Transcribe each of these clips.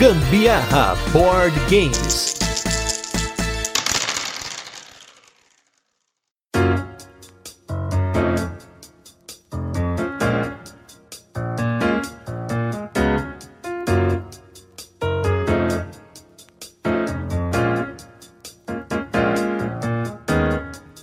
Gambiarra Board Games.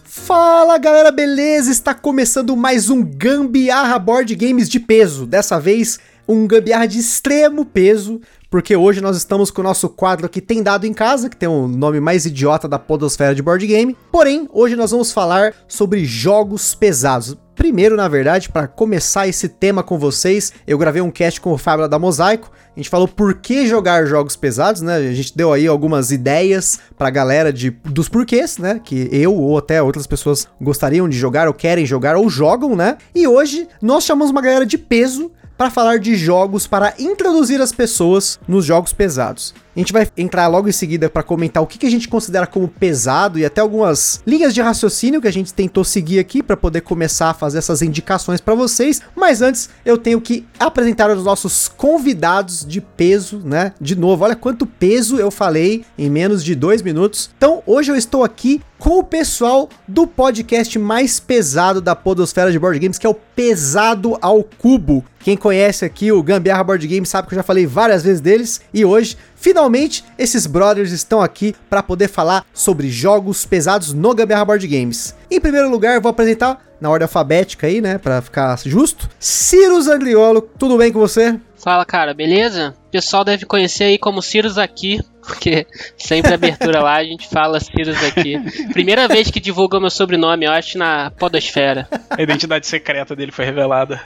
Fala galera, beleza? Está começando mais um Gambiarra Board Games de peso. Dessa vez, um gambiarra de extremo peso, porque hoje nós estamos com o nosso quadro que tem dado em casa, que tem o nome mais idiota da podosfera de board game. Porém, hoje nós vamos falar sobre jogos pesados. Primeiro, na verdade, para começar esse tema com vocês, eu gravei um cast com o Fábio da Mosaico. A gente falou por que jogar jogos pesados, né? A gente deu aí algumas ideias pra galera de, dos porquês, né? Que eu ou até outras pessoas gostariam de jogar ou querem jogar ou jogam, né? E hoje nós chamamos uma galera de peso para falar de jogos para introduzir as pessoas nos jogos pesados. A gente vai entrar logo em seguida para comentar o que, que a gente considera como pesado e até algumas linhas de raciocínio que a gente tentou seguir aqui para poder começar a fazer essas indicações para vocês. Mas antes, eu tenho que apresentar os nossos convidados de peso, né? De novo, olha quanto peso eu falei em menos de dois minutos. Então, hoje eu estou aqui com o pessoal do podcast mais pesado da podosfera de board games, que é o Pesado ao Cubo. Quem conhece aqui o Gambiarra Board Games sabe que eu já falei várias vezes deles e hoje Finalmente, esses brothers estão aqui para poder falar sobre jogos pesados no Gambiarra Board Games. Em primeiro lugar, vou apresentar na ordem alfabética aí, né, para ficar justo. Ciro Zangliolo, tudo bem com você? Fala, cara, beleza? O pessoal deve conhecer aí como Cirus aqui, porque sempre abertura lá a gente fala Cirus aqui. Primeira vez que divulgou meu sobrenome, eu acho, na Podosfera. A identidade secreta dele foi revelada.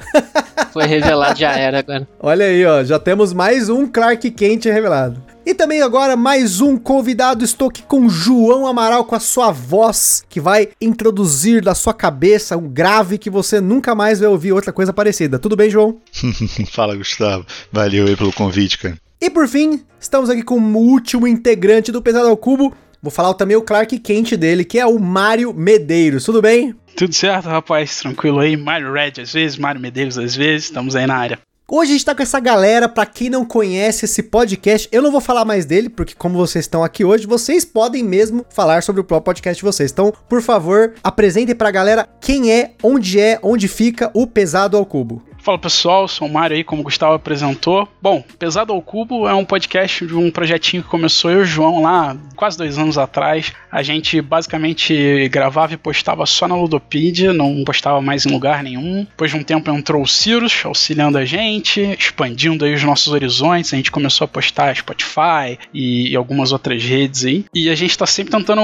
Foi revelado, já era agora. Olha aí, ó, já temos mais um Clark Kent revelado. E também agora mais um convidado, estou aqui com João Amaral com a sua voz, que vai introduzir da sua cabeça um grave que você nunca mais vai ouvir outra coisa parecida. Tudo bem, João? Fala, Gustavo. Valeu aí pelo convite, cara. E por fim, estamos aqui com o último integrante do Pesado ao Cubo. Vou falar também o Clark Kent dele, que é o Mário Medeiros. Tudo bem? Tudo certo, rapaz, tranquilo aí. Mário Red às vezes, Mário Medeiros às vezes, estamos aí na área. Hoje a gente tá com essa galera, para quem não conhece esse podcast, eu não vou falar mais dele, porque como vocês estão aqui hoje, vocês podem mesmo falar sobre o próprio podcast de vocês. Então, por favor, apresentem pra galera quem é, onde é, onde fica o Pesado ao Cubo. Fala pessoal, sou o Mário aí, como o Gustavo apresentou. Bom, Pesado ao Cubo é um podcast de um projetinho que começou eu e o João lá quase dois anos atrás. A gente basicamente gravava e postava só na Ludopedia, não postava mais em lugar nenhum. Depois de um tempo entrou o Cirus auxiliando a gente, expandindo aí os nossos horizontes. A gente começou a postar Spotify e, algumas outras redes aí. E a gente tá sempre tentando.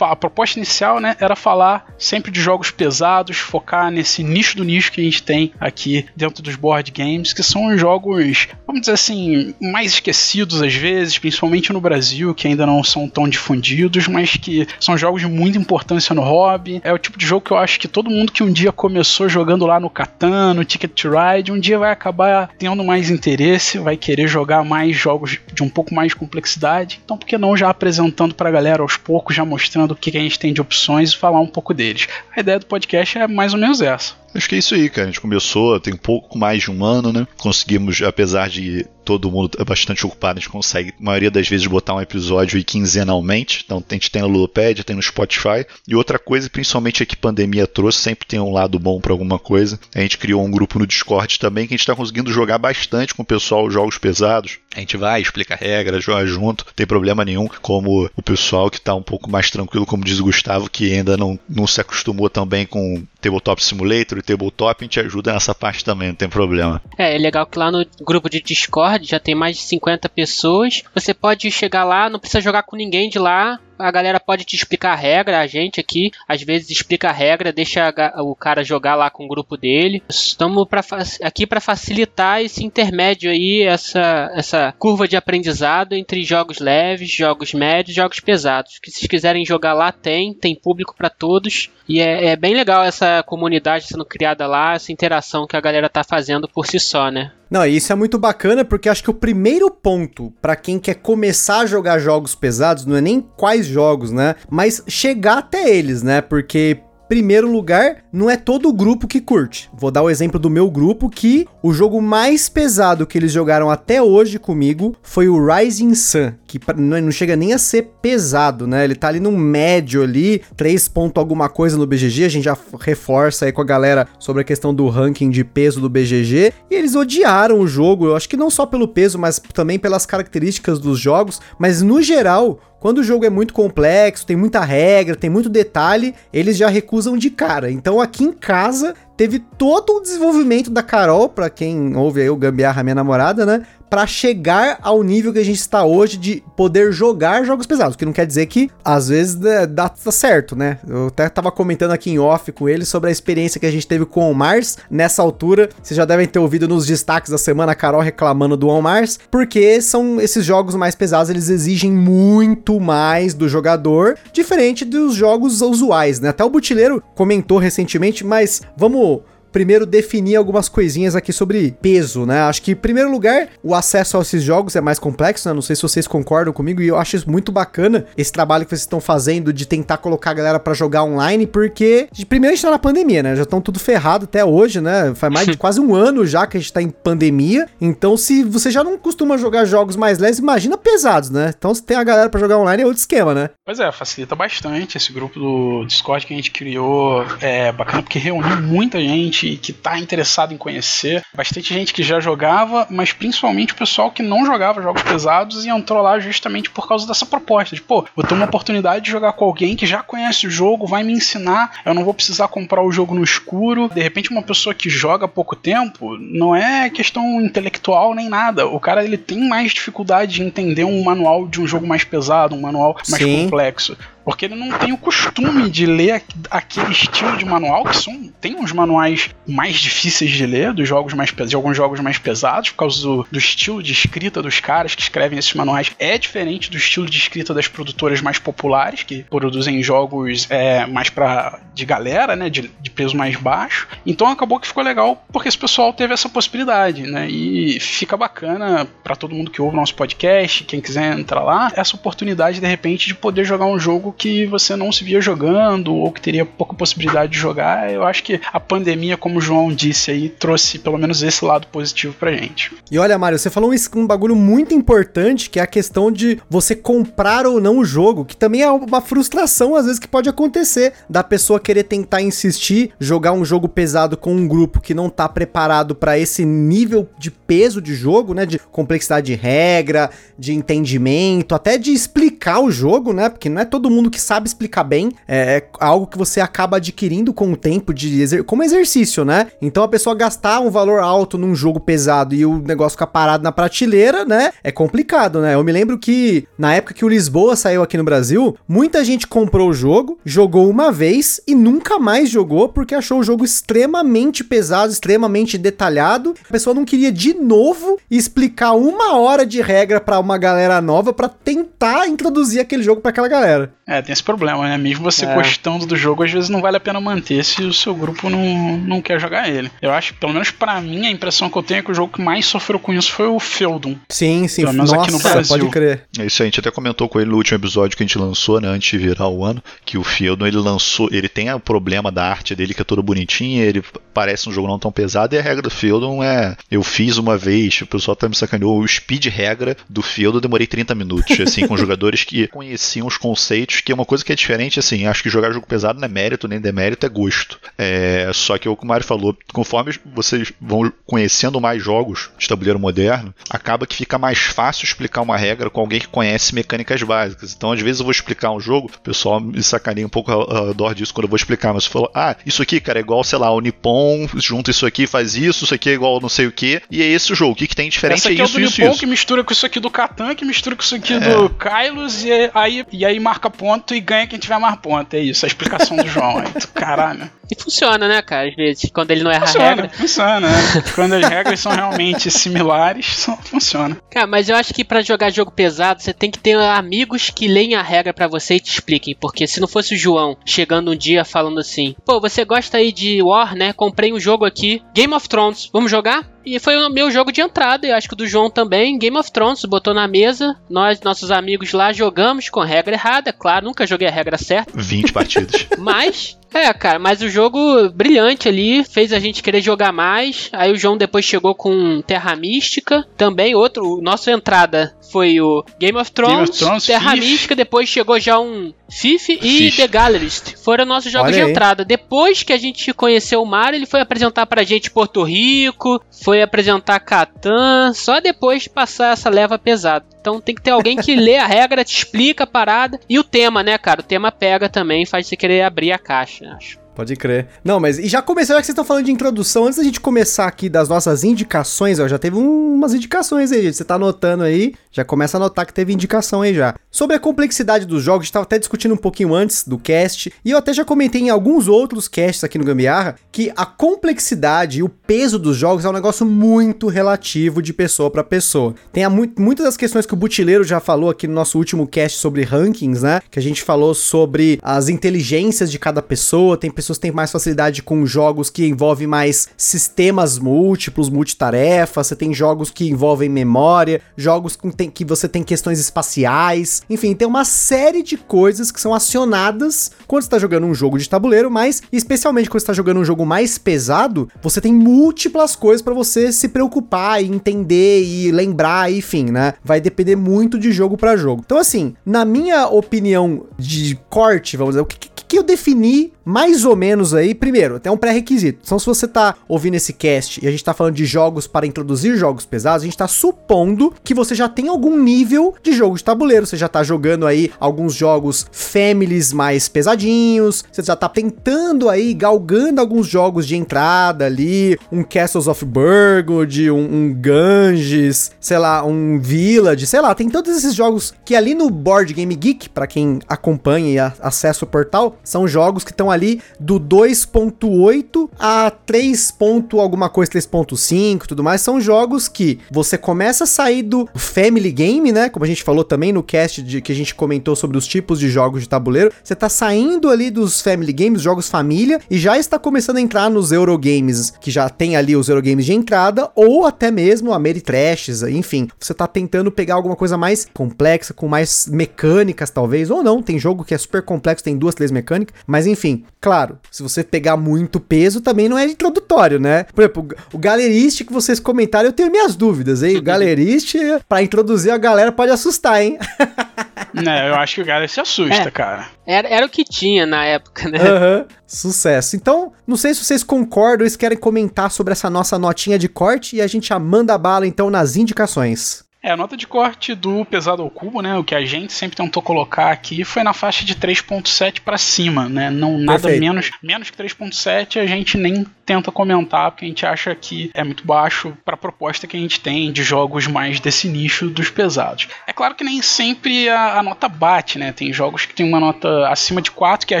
A proposta inicial, né, era falar sempre de jogos pesados, focar nesse nicho do nicho que a gente tem aqui dentro dos board games, que são jogos, vamos dizer assim, mais esquecidos às vezes, principalmente no Brasil, que ainda não são tão difundidos, mas que são jogos de muita importância no hobby. É o tipo de jogo que eu acho que todo mundo que um dia começou jogando lá no Catan, no Ticket to Ride, um dia vai acabar tendo mais interesse, vai querer jogar mais jogos de um pouco mais de complexidade. Então, por que não já apresentando pra galera aos poucos, já mostrando o que a gente tem de opções e falar um pouco deles? A ideia do podcast é mais ou menos essa. Acho que é isso aí, cara. A gente começou, tem pouco mais de um ano, né? Conseguimos, apesar de todo mundo é bastante ocupado, a gente consegue, a maioria das vezes, botar um episódio aí quinzenalmente. Então a gente tem no Ludopédia, tem no Spotify. E outra coisa, principalmente é que a pandemia trouxe, sempre tem um lado bom para alguma coisa. A gente criou um grupo no Discord também que a gente está conseguindo jogar bastante com o pessoal jogos pesados. A gente vai, explica regras, joga junto, não tem problema nenhum. Como o pessoal que está um pouco mais tranquilo, como diz o Gustavo, que ainda não, não se acostumou também com Tabletop Simulator e Tabletop, a gente ajuda nessa parte também, não tem problema. É, é legal que lá no grupo de Discord já tem mais de 50 pessoas. Você pode chegar lá, não precisa jogar com ninguém de lá, a galera pode te explicar a regra, a gente aqui às vezes explica a regra, deixa o cara jogar lá com o grupo dele. Estamos pra, aqui para facilitar esse intermédio aí, essa, essa curva de aprendizado entre jogos leves, jogos médios, jogos pesados. Que se quiserem jogar lá tem, tem público para todos e é, é bem legal essa comunidade sendo criada lá, essa interação que a galera tá fazendo por si só, né? Não, isso é muito bacana porque acho que o primeiro ponto para quem quer começar a jogar jogos pesados não é nem quais jogos, né? Mas chegar até eles, né? Porque primeiro lugar, não é todo o grupo que curte. Vou dar o exemplo do meu grupo que o jogo mais pesado que eles jogaram até hoje comigo foi o Rising Sun, que não chega nem a ser pesado, né? Ele tá ali no médio ali, 3 ponto alguma coisa no BGG, a gente já reforça aí com a galera sobre a questão do ranking de peso do BGG, e eles odiaram o jogo, eu acho que não só pelo peso, mas também pelas características dos jogos, mas no geral, quando o jogo é muito complexo, tem muita regra, tem muito detalhe, eles já recusam de cara. Então aqui em casa teve todo o desenvolvimento da Carol, para quem ouve aí o Gambiarra, minha namorada, né? para chegar ao nível que a gente está hoje de poder jogar jogos pesados. Que não quer dizer que às vezes dá, dá certo, né? Eu até tava comentando aqui em off com ele sobre a experiência que a gente teve com o Mars nessa altura. Vocês já devem ter ouvido nos destaques da semana a Carol reclamando do On Mars, porque são esses jogos mais pesados, eles exigem muito mais do jogador, diferente dos jogos usuais, né? Até o Butileiro comentou recentemente, mas vamos primeiro definir algumas coisinhas aqui sobre peso, né? Acho que, em primeiro lugar, o acesso a esses jogos é mais complexo, né? Não sei se vocês concordam comigo, e eu acho isso muito bacana, esse trabalho que vocês estão fazendo de tentar colocar a galera para jogar online, porque, primeiro, a gente tá na pandemia, né? Já estão tudo ferrado até hoje, né? Faz mais de quase um ano já que a gente tá em pandemia, então se você já não costuma jogar jogos mais leves, imagina pesados, né? Então, se tem a galera para jogar online, é outro esquema, né? Pois é, facilita bastante esse grupo do Discord que a gente criou, é bacana porque reuniu muita gente gente que está interessado em conhecer, bastante gente que já jogava, mas principalmente o pessoal que não jogava jogos pesados e entrou lá justamente por causa dessa proposta de, pô, vou ter uma oportunidade de jogar com alguém que já conhece o jogo, vai me ensinar, eu não vou precisar comprar o jogo no escuro. De repente, uma pessoa que joga há pouco tempo, não é questão intelectual nem nada. O cara ele tem mais dificuldade de entender um manual de um jogo mais pesado, um manual mais Sim. complexo. Porque ele não tem o costume de ler aquele estilo de manual, que são. Tem uns manuais mais difíceis de ler, dos jogos mais de alguns jogos mais pesados, por causa do, do estilo de escrita dos caras que escrevem esses manuais. É diferente do estilo de escrita das produtoras mais populares, que produzem jogos é, mais pra, de galera, né? De, de peso mais baixo. Então acabou que ficou legal porque esse pessoal teve essa possibilidade, né? E fica bacana para todo mundo que ouve nosso podcast, quem quiser entrar lá, essa oportunidade de repente de poder jogar um jogo jogo que você não se via jogando ou que teria pouca possibilidade de jogar. Eu acho que a pandemia, como o João disse aí, trouxe pelo menos esse lado positivo pra gente. E olha, Mário, você falou um, bagulho muito importante que é a questão de você comprar ou não o jogo, que também é uma frustração às vezes que pode acontecer da pessoa querer tentar insistir, jogar um jogo pesado com um grupo que não tá preparado para esse nível de peso de jogo, né, de complexidade de regra, de entendimento, até de explicar o jogo, né? Porque não é todo mundo mundo que sabe explicar bem, é, é algo que você acaba adquirindo com o tempo de exer como exercício, né? Então a pessoa gastar um valor alto num jogo pesado e o negócio ficar parado na prateleira, né? É complicado, né? Eu me lembro que na época que o Lisboa saiu aqui no Brasil, muita gente comprou o jogo, jogou uma vez e nunca mais jogou porque achou o jogo extremamente pesado, extremamente detalhado. A pessoa não queria de novo explicar uma hora de regra para uma galera nova para tentar introduzir aquele jogo para aquela galera. É, tem esse problema, né? Mesmo você é. gostando do jogo, às vezes não vale a pena manter se o seu grupo não, não quer jogar ele. Eu acho, pelo menos para mim, a impressão que eu tenho é que o jogo que mais sofreu com isso foi o Feudum. Sim, sim. Pelo menos Nossa, aqui no Brasil. pode crer. É isso aí, a gente até comentou com ele no último episódio que a gente lançou, né, antes de virar o ano, que o Feudum, ele lançou, ele tem o problema da arte dele que é toda bonitinha, ele parece um jogo não tão pesado, e a regra do Feudum é, eu fiz uma vez, o pessoal até me sacaneou, o speed regra do Feudum eu demorei 30 minutos, assim, com jogadores que conheciam os conceitos que é uma coisa que é diferente, assim, acho que jogar jogo pesado não é mérito nem demérito, é gosto. É, só que o que o Mário falou, conforme vocês vão conhecendo mais jogos de tabuleiro moderno, acaba que fica mais fácil explicar uma regra com alguém que conhece mecânicas básicas. Então, às vezes eu vou explicar um jogo, o pessoal me sacaneia um pouco ao redor disso quando eu vou explicar, mas você falou, ah, isso aqui, cara, é igual, sei lá, o Nippon, junta isso aqui, faz isso, isso aqui é igual não sei o que, e é esse o jogo. O que, que tem diferente Essa aqui é isso, é o do isso, Nippon isso. que mistura com isso aqui do Catan, que mistura com isso aqui é. do Kylos, e aí, e aí marca ponto ponto e ganha quem tiver mais ponto. É isso, a explicação do João. Aí, caralho. E funciona, né, cara? Às vezes, quando ele não erra funciona, a regra. Funciona, né? Quando as regras são realmente similares, funciona. Cara, mas eu acho que para jogar jogo pesado, você tem que ter amigos que leem a regra para você e te expliquem. Porque se não fosse o João chegando um dia falando assim: pô, você gosta aí de War, né? Comprei um jogo aqui, Game of Thrones, vamos jogar? E foi o meu jogo de entrada, eu acho que o do João também, Game of Thrones, botou na mesa, nós, nossos amigos lá, jogamos com regra errada, claro, nunca joguei a regra certa. 20 partidas. Mas É, cara, mas o jogo brilhante ali fez a gente querer jogar mais. Aí o João depois chegou com Terra Mística, também outro, nossa entrada foi o Game of Thrones, Game of Thrones, Terra Thief. Mística, depois chegou já um Fifi e. The Gallerist. Foram nossos jogos Olha de aí. entrada. Depois que a gente conheceu o Mario, ele foi apresentar pra gente Porto Rico, foi apresentar Catan, só depois de passar essa leva pesada. Então tem que ter alguém que lê a regra, te explica a parada. E o tema, né, cara? O tema pega também, faz você querer abrir a caixa, acho. Pode crer. Não, mas e já começou, já que vocês estão falando de introdução, antes da gente começar aqui das nossas indicações, ó, já teve um- umas indicações aí, gente. Você tá anotando aí, já começa a notar que teve indicação aí já. Sobre a complexidade dos jogos, a gente tava até discutindo um pouquinho antes do cast, e eu até já comentei em alguns outros casts aqui no Gambiarra, que a complexidade e o peso dos jogos é um negócio muito relativo de pessoa pra pessoa. Tem a mu- muitas das questões que o Butileiro já falou aqui no nosso último cast sobre rankings, né? Que a gente falou sobre as inteligências de cada pessoa, tem pessoas que têm mais facilidade com jogos que envolvem mais sistemas múltiplos, multitarefas, você tem jogos que envolvem memória, jogos com tem- que você tem questões espaciais, enfim, tem uma série de coisas que são acionadas quando você tá jogando um jogo de tabuleiro, mas especialmente quando você tá jogando um jogo mais pesado, você tem múltiplas coisas pra você se preocupar e entender e lembrar, enfim, né? Vai depender muito de jogo pra jogo. Então assim, na minha opinião de corte, vamos dizer, o que, que que eu defini mais ou menos aí, primeiro, até um pré-requisito. Então, se você tá ouvindo esse cast e a gente tá falando de jogos para introduzir jogos pesados, a gente tá supondo que você já tem algum nível de jogo de tabuleiro. Você já tá jogando aí alguns jogos families mais pesadinhos, você já tá tentando aí, galgando alguns jogos de entrada ali, um Castles of Burgundy, um, um Ganges, sei lá, um Village, sei lá, tem todos esses jogos que ali no Board Game Geek, pra quem acompanha e acessa o portal, são jogos que estão ali do 2.8 a 3. ponto alguma coisa, 3.5 e tudo mais. São jogos que você começa a sair do Family Game, né? Como a gente falou também no cast de, que a gente comentou sobre os tipos de jogos de tabuleiro. Você tá saindo ali dos Family Games, jogos família, e já está começando a entrar nos Eurogames, que já tem ali os Eurogames de entrada, ou até mesmo Ameritrashes, enfim. Você tá tentando pegar alguma coisa mais complexa, com mais mecânicas, talvez, ou não. Tem jogo que é super complexo, tem duas, três mecânicas, mas enfim, claro, se você pegar muito peso, também não é introdutório, né? Por exemplo, o Galerist que vocês comentaram, eu tenho minhas dúvidas, hein? O Galerist, pra introduzir a galera, pode assustar, hein? né, eu acho que o cara se assusta, É. cara. Era, era o que tinha na época, né? Aham. Sucesso. Então, não sei se vocês concordam ou se querem comentar sobre essa nossa notinha de corte e a gente já manda bala então nas indicações. É, a nota de corte do pesado ao cubo, né? O que a gente sempre tentou colocar aqui foi na faixa de 3.7 pra cima, né? Não nada Perfeito. menos menos que 3.7 a gente nem tenta comentar porque a gente acha que é muito baixo pra proposta que a gente tem de jogos mais desse nicho dos pesados. É claro que nem sempre a, a nota bate, né? Tem jogos que tem uma nota acima de 4 que a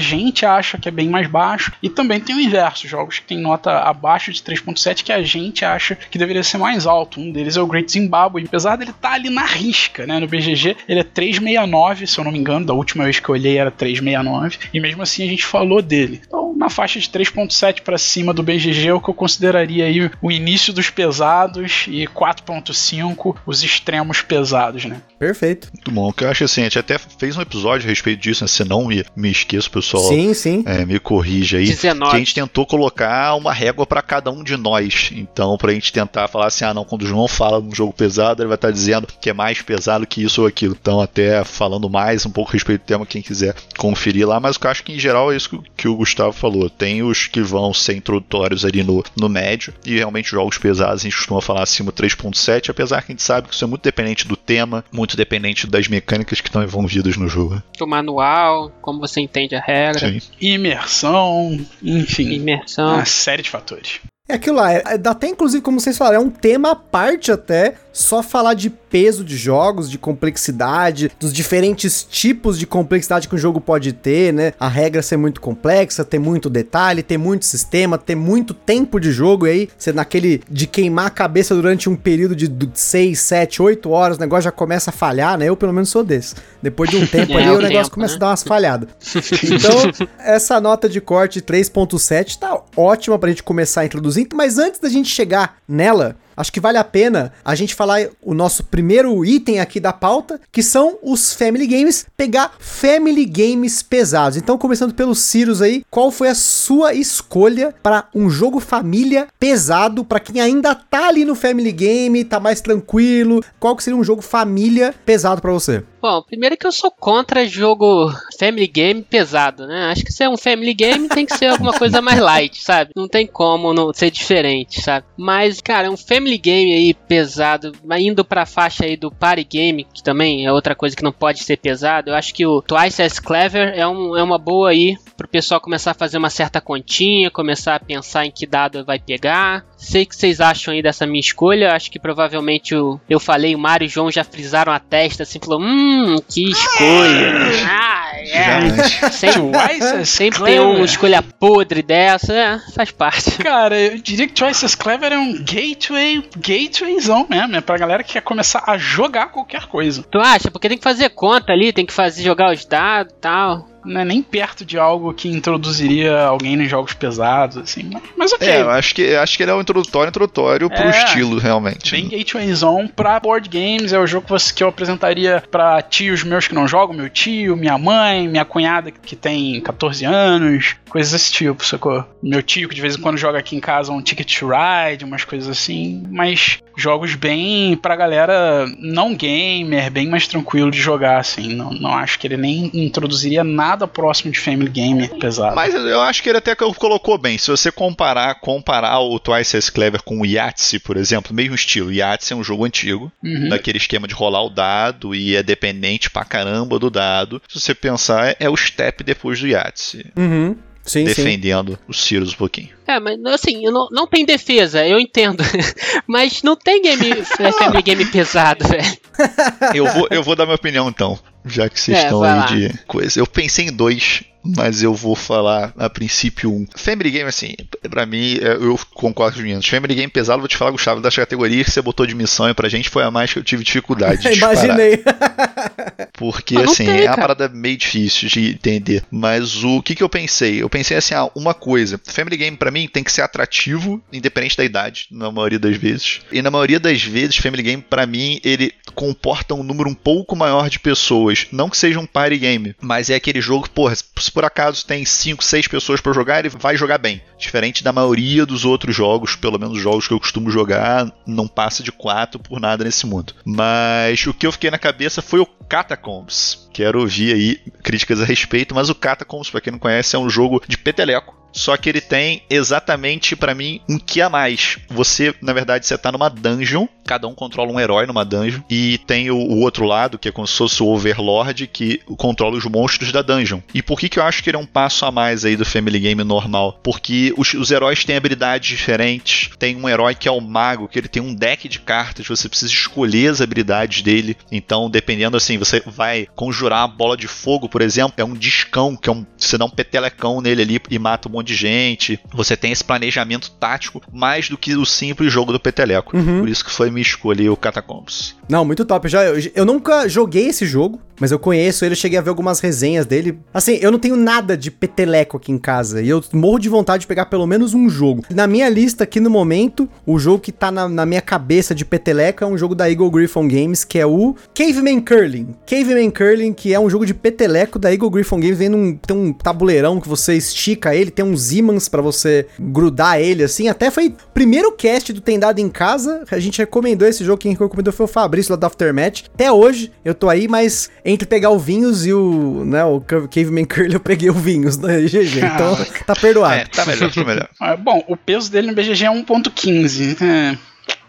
gente acha que é bem mais baixo e também tem o inverso, jogos que tem nota abaixo de 3.7 que a gente acha que deveria ser mais alto. Um deles é o Great Zimbabwe, apesar dele tá ali na risca, né? No BGG ele é 369, se eu não me engano, da última vez que eu olhei era 369 e mesmo assim a gente falou dele. Então, na faixa de 3.7 para cima do BGG é o que eu consideraria aí o início dos pesados e 4.5 os extremos pesados, né? Perfeito. Muito bom. Que eu acho assim, a gente até fez um episódio a respeito disso, né? Se não me, me esqueço, pessoal. Sim, sim. É, me corrija aí. 19. Que a gente tentou colocar uma régua pra cada um de nós. Então, pra gente tentar falar assim: ah, não, quando o João fala num jogo pesado, ele vai estar dizendo que é mais pesado que isso ou aquilo. Então, até falando mais um pouco a respeito do tema, quem quiser conferir lá. Mas eu acho que em geral é isso que, o Gustavo falou. Tem os que vão ser introdutórios ali no, no médio. E realmente jogos pesados a gente costuma falar acima 3.7, apesar que a gente sabe que isso é muito dependente do tema, muito dependente das mecânicas que estão envolvidas no jogo. O manual, como você entende a regra, Sim. Imersão, enfim, imersão. uma série de fatores. É aquilo lá, é, é- dá até inclusive, como vocês falaram, é um tema à parte até, só falar de peso de jogos, de complexidade, dos diferentes tipos de complexidade que o jogo pode ter, né? A regra ser muito complexa, ter muito detalhe, ter muito sistema, ter muito tempo de jogo, e aí você naquele de queimar a cabeça durante um período de 6, 7, 8 horas, o negócio já começa a falhar, né? Eu pelo menos sou desse. Depois de um tempo É, ali, o o negócio tempo, começa né? a dar umas falhadas. Então, essa nota de corte 3.7 tá ótima pra gente começar a introduzir, mas antes da gente chegar nela, acho que vale a pena a gente falar o nosso primeiro item aqui da pauta, que são os Family Games, pegar Family Games pesados. Então, começando pelo Cirus aí, qual foi a sua escolha para um jogo família pesado, para quem ainda tá ali no Family Game, tá mais tranquilo? Qual que seria um jogo família pesado para você? Bom, primeiro que eu sou contra jogo Family Game pesado, né? Acho que se é um Family Game tem que ser alguma coisa mais light, sabe? Não tem como não ser diferente, sabe? Mas, cara, um Family Game aí pesado, indo pra faixa aí do Party Game, que também é outra coisa que não pode ser pesado, eu acho que o Twice as Clever é, um, é uma boa aí pro pessoal começar a fazer uma certa continha, começar a pensar em que dado vai pegar. Sei que vocês acham aí dessa minha escolha, acho que provavelmente eu, eu falei, o Mário e o João já frisaram a testa assim, falou, Hum, que escolha. Ah, é. Sempre, sempre tem uma escolha podre dessa, é, faz parte. Cara, eu diria que Choices Clever é um gateway, gatewayzão mesmo, é pra galera que quer começar a jogar qualquer coisa. Tu acha? Porque tem que fazer conta ali, tem que fazer jogar os dados e tal não é nem perto de algo que introduziria alguém nos jogos pesados, assim. Mas ok. É, eu acho que, acho que ele é um introdutório introdutório pro é, estilo, realmente. Bem Gateway Zone pra board games, é o jogo que, você, que eu apresentaria pra tios meus que não jogam, meu tio, minha mãe, minha cunhada que tem 14 anos, coisas desse tipo, sacou? Meu tio que de vez em quando joga aqui em casa um Ticket to Ride, umas coisas assim, mas jogos bem pra galera não gamer, bem mais tranquilo de jogar, assim. Não, não acho que ele nem introduziria nada próximo de Family Game pesado. Mas eu acho que ele até colocou bem. Se você comparar, comparar o Twice as Clever com o Yahtzee, por exemplo, mesmo estilo. Yahtzee é um jogo antigo, uhum. daquele esquema de rolar o dado e é dependente pra caramba do dado. Se você pensar, é o step depois do Yahtzee. Uhum. Sim, defendendo sim. os Sirius um pouquinho. É, mas assim, não, não tem defesa, eu entendo. mas não tem game, Family Game pesado, velho. Eu vou, eu vou dar minha opinião então, já que vocês é, estão aí lá. de coisa. Eu pensei em dois mas eu vou falar a princípio um. Family Game, assim, pra mim, é, eu concordo com os meninos. Family Game pesado, vou te falar, Gustavo, das categorias que você botou de missão e pra gente foi a mais que eu tive dificuldade. De Imaginei. Porque, assim, tem, é uma parada meio difícil de entender. Mas o que, que eu pensei? Eu pensei assim, ah, uma coisa. Family Game, pra mim, tem que ser atrativo, independente da idade, na maioria das vezes. E na maioria das vezes, Family Game, pra mim, ele comporta um número um pouco maior de pessoas. Não que seja um party game, mas é aquele jogo que, porra, se por acaso tem 5, 6 pessoas para jogar, ele vai jogar bem. Diferente da maioria dos outros jogos, pelo menos os jogos que eu costumo jogar, não passa de 4 por nada nesse mundo. Mas o que eu fiquei na cabeça foi o Catacombs. Quero ouvir aí críticas a respeito, mas o Catacombs, para quem não conhece, é um jogo de peteleco só que ele tem exatamente para mim um que a mais. Você, na verdade, você tá numa dungeon, cada um controla um herói numa dungeon e tem o, o outro lado, que é como se fosse o Overlord, que controla os monstros da dungeon. E por que que eu acho que ele é um passo a mais aí do Family Game normal? Porque os, os heróis têm habilidades diferentes. Tem um herói que é o mago, que ele tem um deck de cartas, você precisa escolher as habilidades dele. Então, dependendo assim, você vai conjurar a bola de fogo, por exemplo, é um discão, que é um, você dá um petelecão nele ali e mata um monte de gente. Você tem esse planejamento tático mais do que o simples jogo do peteleco. Uhum. Por isso que foi me escolher o Catacombs. Não, muito top. Eu, já, eu, eu, nunca joguei esse jogo, mas eu conheço ele, cheguei a ver algumas resenhas dele. Assim, eu não tenho nada de peteleco aqui em casa e eu morro de vontade de pegar pelo menos um jogo. Na minha lista aqui no momento, o jogo que tá na, na minha cabeça de peteleco é um jogo da Eagle Griffon Games, que é o Caveman Curling. Caveman Curling, que é um jogo de peteleco da Eagle Griffon Games, vem num, tem um tabuleirão que você estica ele, tem uns ímãs para você grudar ele, assim. Até foi primeiro cast do Tem Dado em Casa, a gente recomendou esse jogo, quem recomendou foi o Fabrício lá do Aftermatch. Até hoje eu tô aí, mas entre pegar o Vinhos e o, né, o Caveman Curl eu peguei o Vinhos no BGG, então tá perdoado. É, tá melhor, tá melhor. Ah, bom, o peso dele no BGG é 1.15, é...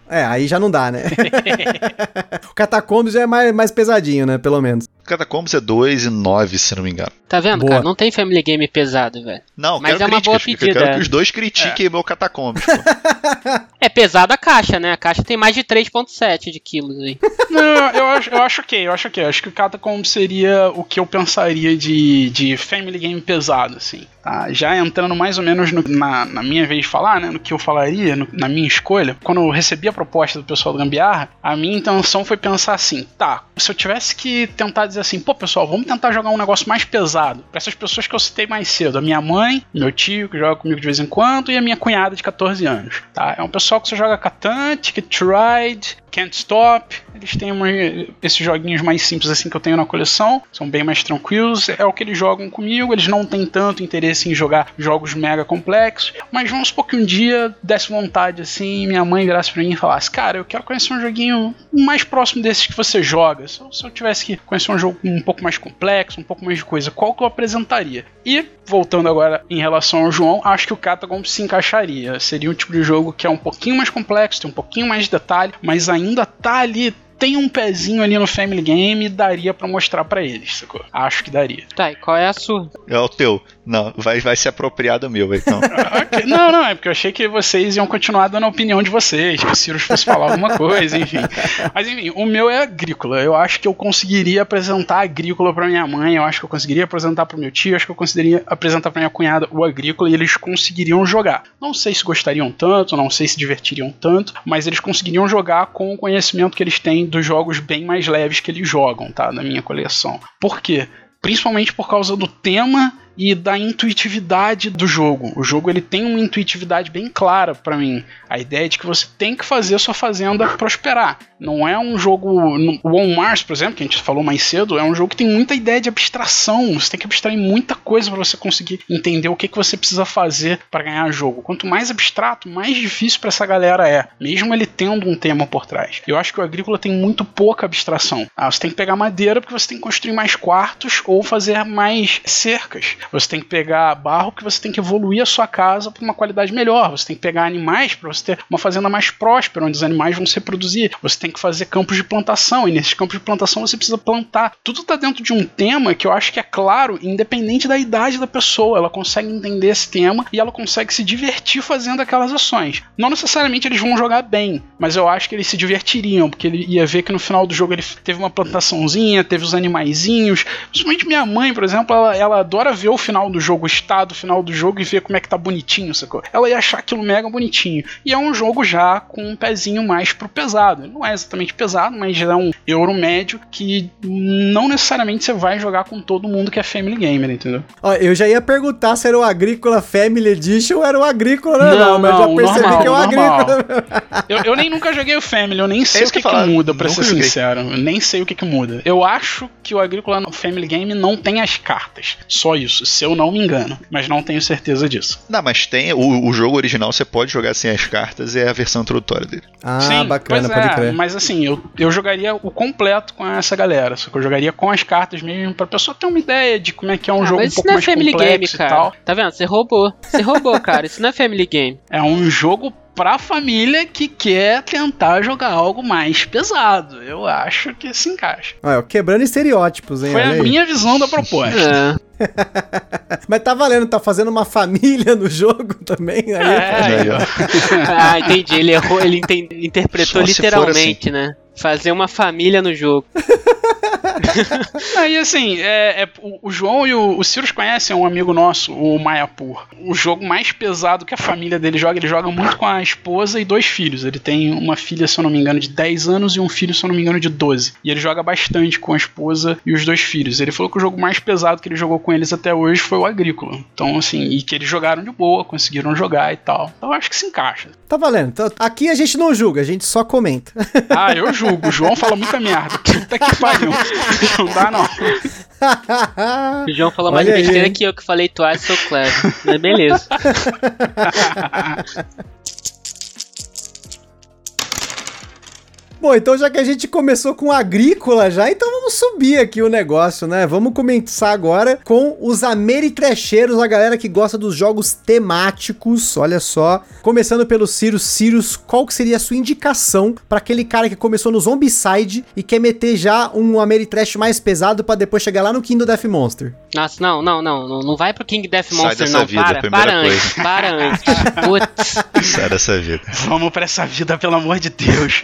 É, aí já não dá, né? o Catacombs já é mais, mais pesadinho, né? Pelo menos. Catacombs é 2 e 9, se não me engano. Tá vendo, boa. cara? Não tem Family Game pesado, velho. Não, Mas é uma boa pedida. Eu quero que os dois critiquem é. meu Catacombs, É pesado a caixa, né? A caixa tem mais de 3.7 de quilos aí. Não, eu acho, eu acho ok, eu acho ok. Eu acho que o Catacombs seria o que eu pensaria de, de Family Game pesado, assim. Tá? Já entrando mais ou menos no, na, na, minha vez de falar, né, no que eu falaria, no, na minha escolha, quando eu recebi a proposta do pessoal do Gambiarra, a minha intenção foi pensar assim: tá, se eu tivesse que tentar dizer assim, pô pessoal, vamos tentar jogar um negócio mais pesado, para essas pessoas que eu citei mais cedo, a minha mãe, meu tio que joga comigo de vez em quando e a minha cunhada de 14 anos. Tá? É um pessoal que você joga Catan, Ticket Ride, Can't Stop. Eles têm uma, esses joguinhos mais simples assim que eu tenho na coleção, são bem mais tranquilos. É o que eles jogam comigo. Eles não têm tanto interesse em jogar jogos mega complexos, mas vamos supor que um dia desse vontade assim, minha mãe virasse pra mim e falasse: Cara, eu quero conhecer um joguinho mais próximo desses que você joga. Se eu, se eu tivesse que conhecer um jogo um pouco mais complexo, um pouco mais de coisa, qual que eu apresentaria? E, voltando agora em relação ao João, acho que o Catagon se encaixaria. Seria um tipo de jogo que é um pouquinho mais complexo, tem um pouquinho mais de detalhe, mas ainda tá ali tem um pezinho ali no Family Game, daria para mostrar para eles, sacou? Acho que daria. Tá, e qual é a sua? É o teu. Não, vai, vai ser apropriado o meu, então. okay. Não, não, é porque eu achei que vocês iam continuar dando a opinião de vocês, que o Ciro fosse falar alguma coisa, enfim. Mas enfim, o meu é agrícola. Eu acho que eu conseguiria apresentar agrícola para minha mãe, eu acho que eu conseguiria apresentar para meu tio, eu acho que eu conseguiria apresentar para minha cunhada o agrícola e eles conseguiriam jogar. Não sei se gostariam tanto, não sei se divertiriam tanto, mas eles conseguiriam jogar com o conhecimento que eles têm dos jogos bem mais leves que eles jogam, tá? Na minha coleção. Por quê? Principalmente por causa do tema e da intuitividade do jogo. O jogo ele tem uma intuitividade bem clara para mim. A ideia é de que você tem que fazer a sua fazenda prosperar. Não é um jogo. O On Mars, por exemplo, que a gente falou mais cedo, é um jogo que tem muita ideia de abstração. Você tem que abstrair muita coisa para você conseguir entender o que, que você precisa fazer para ganhar jogo. Quanto mais abstrato, mais difícil para essa galera é, mesmo ele tendo um tema por trás. Eu acho que o agrícola tem muito pouca abstração. Ah, você tem que pegar madeira porque você tem que construir mais quartos ou fazer mais cercas. Você tem que pegar barro porque você tem que evoluir a sua casa para uma qualidade melhor. Você tem que pegar animais para você ter uma fazenda mais próspera, onde os animais vão se reproduzir. Você tem que fazer campos de plantação, e nesses campos de plantação você precisa plantar. Tudo está dentro de um tema que eu acho que é claro, independente da idade da pessoa. Ela consegue entender esse tema e ela consegue se divertir fazendo aquelas ações. Não necessariamente eles vão jogar bem, mas eu acho que eles se divertiriam, porque ele ia ver que no final do jogo ele teve uma plantaçãozinha, teve os animaizinhos. Principalmente minha mãe, por exemplo, ela, ela adora ver o final do jogo, o estado final do jogo e ver como é que tá bonitinho, sacou? Ela ia achar aquilo mega bonitinho. E é um jogo já com um pezinho mais pro pesado. Não é exatamente pesado, mas já é um euro médio que não necessariamente você vai jogar com todo mundo que é Family Gamer, entendeu? Ó, eu já ia perguntar se era o Agrícola Family Edition ou era o Agrícola normal, não, mas não, já percebi normal, que é o Agrícola. eu, eu, nem nunca joguei o Family, eu nem sei É o que, que que muda, pra nunca ser joguei. sincero. Eu nem sei o que, que muda. Eu acho que o Agrícola no Family Game não tem as cartas. Só isso, se eu não me engano. Mas não tenho certeza disso. Não, mas tem. O, o jogo original você pode jogar sem as cartas, é a versão introdutória dele. Ah, Sim, bacana, pois pode é, crer. Mas assim, eu, eu jogaria o completo com essa galera. Só que eu jogaria com as cartas mesmo, pra pessoa ter uma ideia de como é que é um Ah, jogo um mas isso pouco não é mais Family Game, complexo e cara. tal. Tá vendo? Você roubou. Você roubou, cara. Isso não é Family Game. É um jogo pra família que quer tentar jogar algo mais pesado. Eu acho que se encaixa. Olha, quebrando estereótipos, hein? Foi olha a aí. minha visão da proposta. É. Mas tá valendo, tá fazendo uma família no jogo também. Aí, É, Aí, ó. Ah, entendi. Ele errou, ele interpretou Só for literalmente, né? Fazer uma família no jogo. Aí assim, é, é- o, o João e o, o Cirus conhecem um amigo nosso, o Mayapur. O jogo mais pesado que a família dele joga, ele joga muito com a esposa e dois filhos. Ele tem uma filha, se eu não me engano, de 10 anos e um filho, se eu não me engano, de 12. E ele joga bastante com a esposa e os dois filhos. Ele falou que o jogo mais pesado que ele jogou com eles até hoje foi o Agrícola. Então, assim, e que eles jogaram de boa, conseguiram jogar e tal. Então eu acho que se encaixa. Tá valendo. Tá- Aqui a gente não julga, a gente só comenta. Ah, eu julgo. O João fala muita merda. Puta que pariu. Não dá, não. O João falou mais Olha besteira hein? que eu que falei twice so clever. Mas beleza. Bom, então já que a gente começou com agrícola já, então vamos subir aqui o negócio, né? Vamos começar agora com os ameritrecheiros, a galera que gosta dos jogos temáticos, olha só. Começando pelo Sirius. Sirius, qual que seria a sua indicação pra aquele cara que começou no Zombicide e quer meter já um ameritrash mais pesado pra depois chegar lá no Kingdom Death Monster? Nossa, não, não, não, não, não vai pro King Death Sai Monster, dessa não. vida, para, primeira para coisa. antes, para antes. Putz, Sai dessa vida. Vamos pra essa vida, pelo amor de Deus.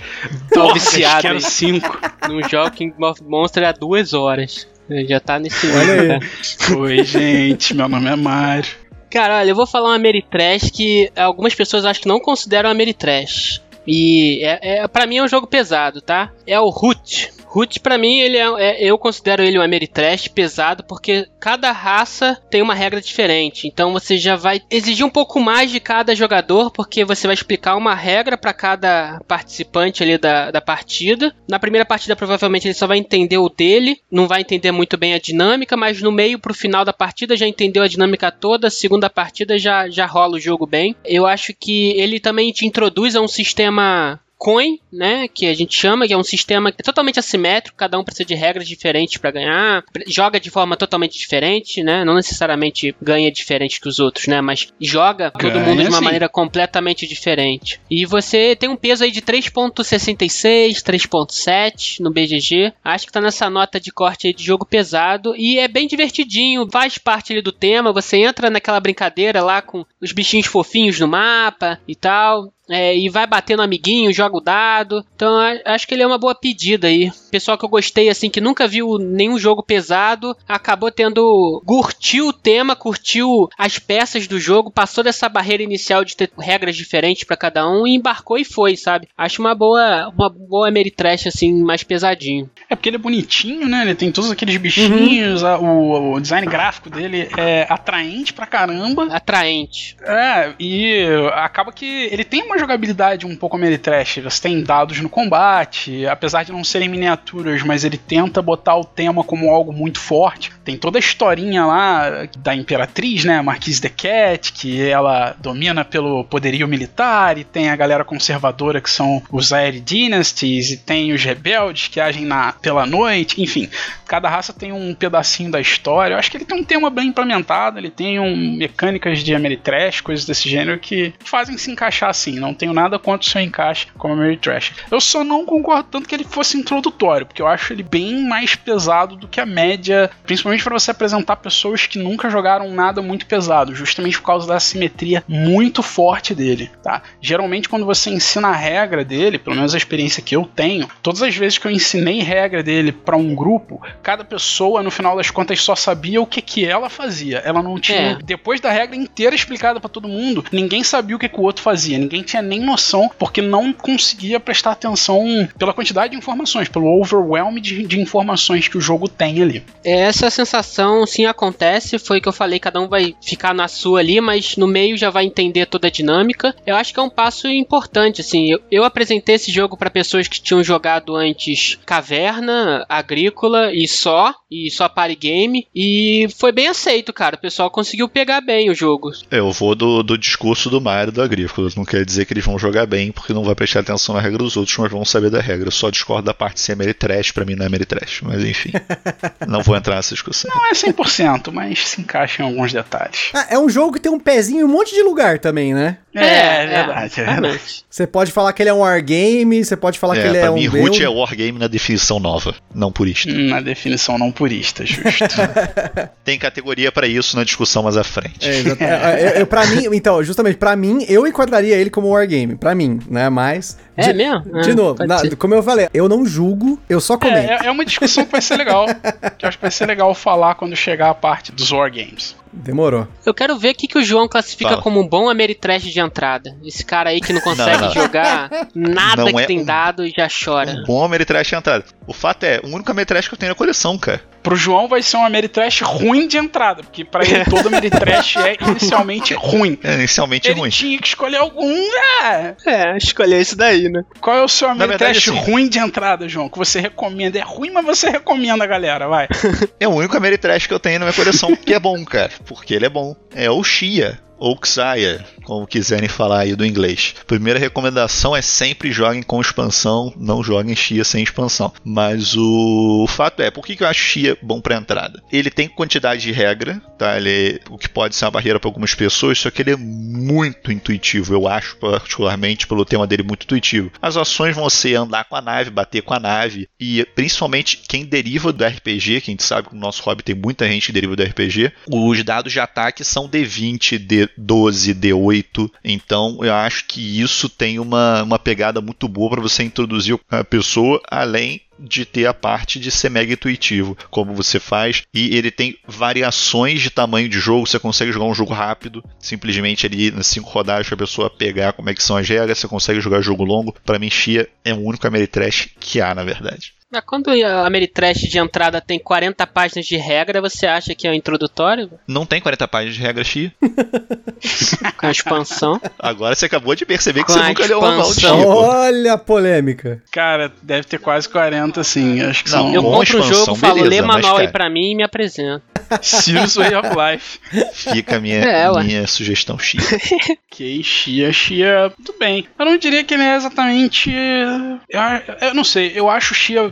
Tô Drogas, viciado, Quero hein? cinco. não jogo King of Monster há duas horas. Já tá nesse Olha aí. cara. Oi, gente. Meu nome é Mário. Cara, olha, eu vou falar uma Ameritrash que algumas pessoas acho que não consideram Ameritrash. E é, é, para mim é um jogo pesado, tá? É o Root. Root, pra mim, ele é, é, eu considero ele um Ameritrash pesado, porque cada raça tem uma regra diferente. Então você já vai exigir um pouco mais de cada jogador, porque você vai explicar uma regra para cada participante ali da, da partida. Na primeira partida, provavelmente, ele só vai entender o dele, não vai entender muito bem a dinâmica, mas no meio pro final da partida já entendeu a dinâmica toda, segunda partida já, já rola o jogo bem. Eu acho que ele também te introduz a um sistema coin, né, que a gente chama, que é um sistema que é totalmente assimétrico, cada um precisa de regras diferentes para ganhar, joga de forma totalmente diferente, né, não necessariamente ganha diferente que os outros, né, mas joga todo ganha, mundo de uma sim. maneira completamente diferente. E você tem um peso aí de 3.66, 3.7 no BGG, acho que tá nessa nota de corte aí de jogo pesado e é bem divertidinho, faz parte ali do tema, você entra naquela brincadeira lá com os bichinhos fofinhos no mapa e tal, é, e vai bater no amiguinho, joga o dado. Então acho que ele é uma boa pedida aí. Pessoal que eu gostei, assim, que nunca viu nenhum jogo pesado, acabou tendo. curtiu o tema, curtiu as peças do jogo, passou dessa barreira inicial de ter regras diferentes para cada um e embarcou e foi, sabe? Acho uma boa, uma boa Ameritrash, assim, mais pesadinho. É porque ele é bonitinho, né? Ele tem todos aqueles bichinhos, uhum. a, o, o, design gráfico dele é atraente pra caramba. Atraente. É, e acaba que ele tem uma uma jogabilidade um pouco Ameritrash. Você tem dados no combate, apesar de não serem miniaturas, mas ele tenta botar o tema como algo muito forte. Tem toda a historinha lá da Imperatriz, né, Marquise de Cat, que ela domina pelo poderio militar, e tem a galera conservadora que são os Aerie Dynasties, e tem os rebeldes que agem na, pela noite, enfim. Cada raça tem um pedacinho da história. Eu acho que ele tem um tema bem implementado, ele tem um, mecânicas de Ameritrash, coisas desse gênero que fazem se encaixar assim não tenho nada contra o seu encaixe como Mary Trash. Eu só não concordo tanto que ele fosse introdutório, porque eu acho ele bem mais pesado do que a média, principalmente para você apresentar pessoas que nunca jogaram nada muito pesado, justamente por causa da simetria muito forte dele, tá? Geralmente quando você ensina a regra dele, pelo menos a experiência que eu tenho, todas as vezes que eu ensinei regra dele para um grupo, cada pessoa no final das contas só sabia o que que ela fazia. Ela não tinha, é. depois da regra inteira explicada para todo mundo, ninguém sabia o que, que o outro fazia, ninguém tinha tinha nem noção, porque não conseguia prestar atenção pela quantidade de informações, pelo overwhelm de, de informações que o jogo tem ali. Essa sensação sim acontece, foi que eu falei, cada um vai ficar na sua ali, mas no meio já vai entender toda a dinâmica. Eu acho que é um passo importante, assim. Eu, eu apresentei esse jogo para pessoas que tinham jogado antes Caverna, Agrícola e só, e só Party Game, e foi bem aceito, cara. O pessoal conseguiu pegar bem o jogo. Eu vou do, do discurso do Mario do Agrícola, não quer dizer que eles vão jogar bem, porque não vai prestar atenção na regra dos outros, mas vão saber da regra. Eu só discordo da parte de ser Ameritrash, pra mim não é Ameritrash, mas enfim. não vou entrar nessa discussão. Não é 100%, mas se encaixa em alguns detalhes. Ah, é um jogo que tem um pezinho em um monte de lugar também, né? É, é, é verdade, é verdade. Você pode falar que ele é um wargame, você pode falar é, que ele é um. Pra mim, Root é wargame na definição nova, não purista. Na definição não purista, justo. tem categoria para isso na discussão mais à frente. É, é, é, pra mim, então, justamente, pra mim, eu enquadraria ele como wargame, pra mim, né? Mas. É de, mesmo? De ah, novo, na, como eu falei, eu não julgo, eu só comento. É, é uma discussão que vai ser legal. que eu acho que vai ser legal falar quando chegar a parte dos wargames. Demorou. Eu quero ver o que, que o João classifica Fala. como um bom Ameritrash de entrada. Esse cara aí que não consegue não, não. jogar nada não que é tem um, dado e já chora. Um bom Ameritrash de entrada. O fato é, o único Ameritrash que eu tenho na coleção, cara. Pro João vai ser um Ameritrash ruim de entrada, porque para ele todo Ameritrash é inicialmente ruim. É inicialmente ele ruim. tinha que escolher algum. É, é escolher isso daí, né? Qual é o seu Ameritrash assim, ruim de entrada, João? Que você recomenda? É ruim, mas você recomenda, galera, vai. é o único Ameritrash que eu tenho na minha coleção que é bom, cara. Porque ele é bom. É o Xia ou Xayah, como quiserem falar aí do inglês. Primeira recomendação é sempre joguem com expansão, não joguem Xia sem expansão. Mas o, o fato é, por que, que eu acho Xia bom para entrada? Ele tem quantidade de regra, tá? Ele o que pode ser uma barreira para algumas pessoas, só que ele é muito intuitivo, eu acho particularmente pelo tema dele muito intuitivo. As ações vão ser andar com a nave, bater com a nave e principalmente quem deriva do RPG, que a gente sabe que no nosso hobby tem muita gente que deriva do RPG, os dados de ataque são D20, D D12, D8. Então eu acho que isso tem uma, uma pegada muito boa para você introduzir a pessoa, além de ter a parte de ser mega intuitivo, como você faz, e ele tem variações de tamanho de jogo, você consegue jogar um jogo rápido, simplesmente ali nas cinco rodadas para a pessoa pegar como é que são as regras, você consegue jogar jogo longo. Para mim, Xia é o único Ameritrash que há, na verdade. Mas quando a Ameritrash de entrada tem 40 páginas de regra, você acha que é o introdutório? Não tem 40 páginas de regra, Xia. Com a expansão. Agora você acabou de perceber que Com você nunca leu o manual de expansão. Olha a polêmica. Cara, deve ter quase 40, assim. Acho que Não, são Eu compro o expansão, jogo, falo, beleza, lê manual aí pra mim e me apresenta. Serious Way of Life. Fica a minha, É, minha sugestão Xia. Ok, Xia, Xia, tudo bem. Eu não diria que ele é exatamente. Eu, eu não sei, eu acho Xia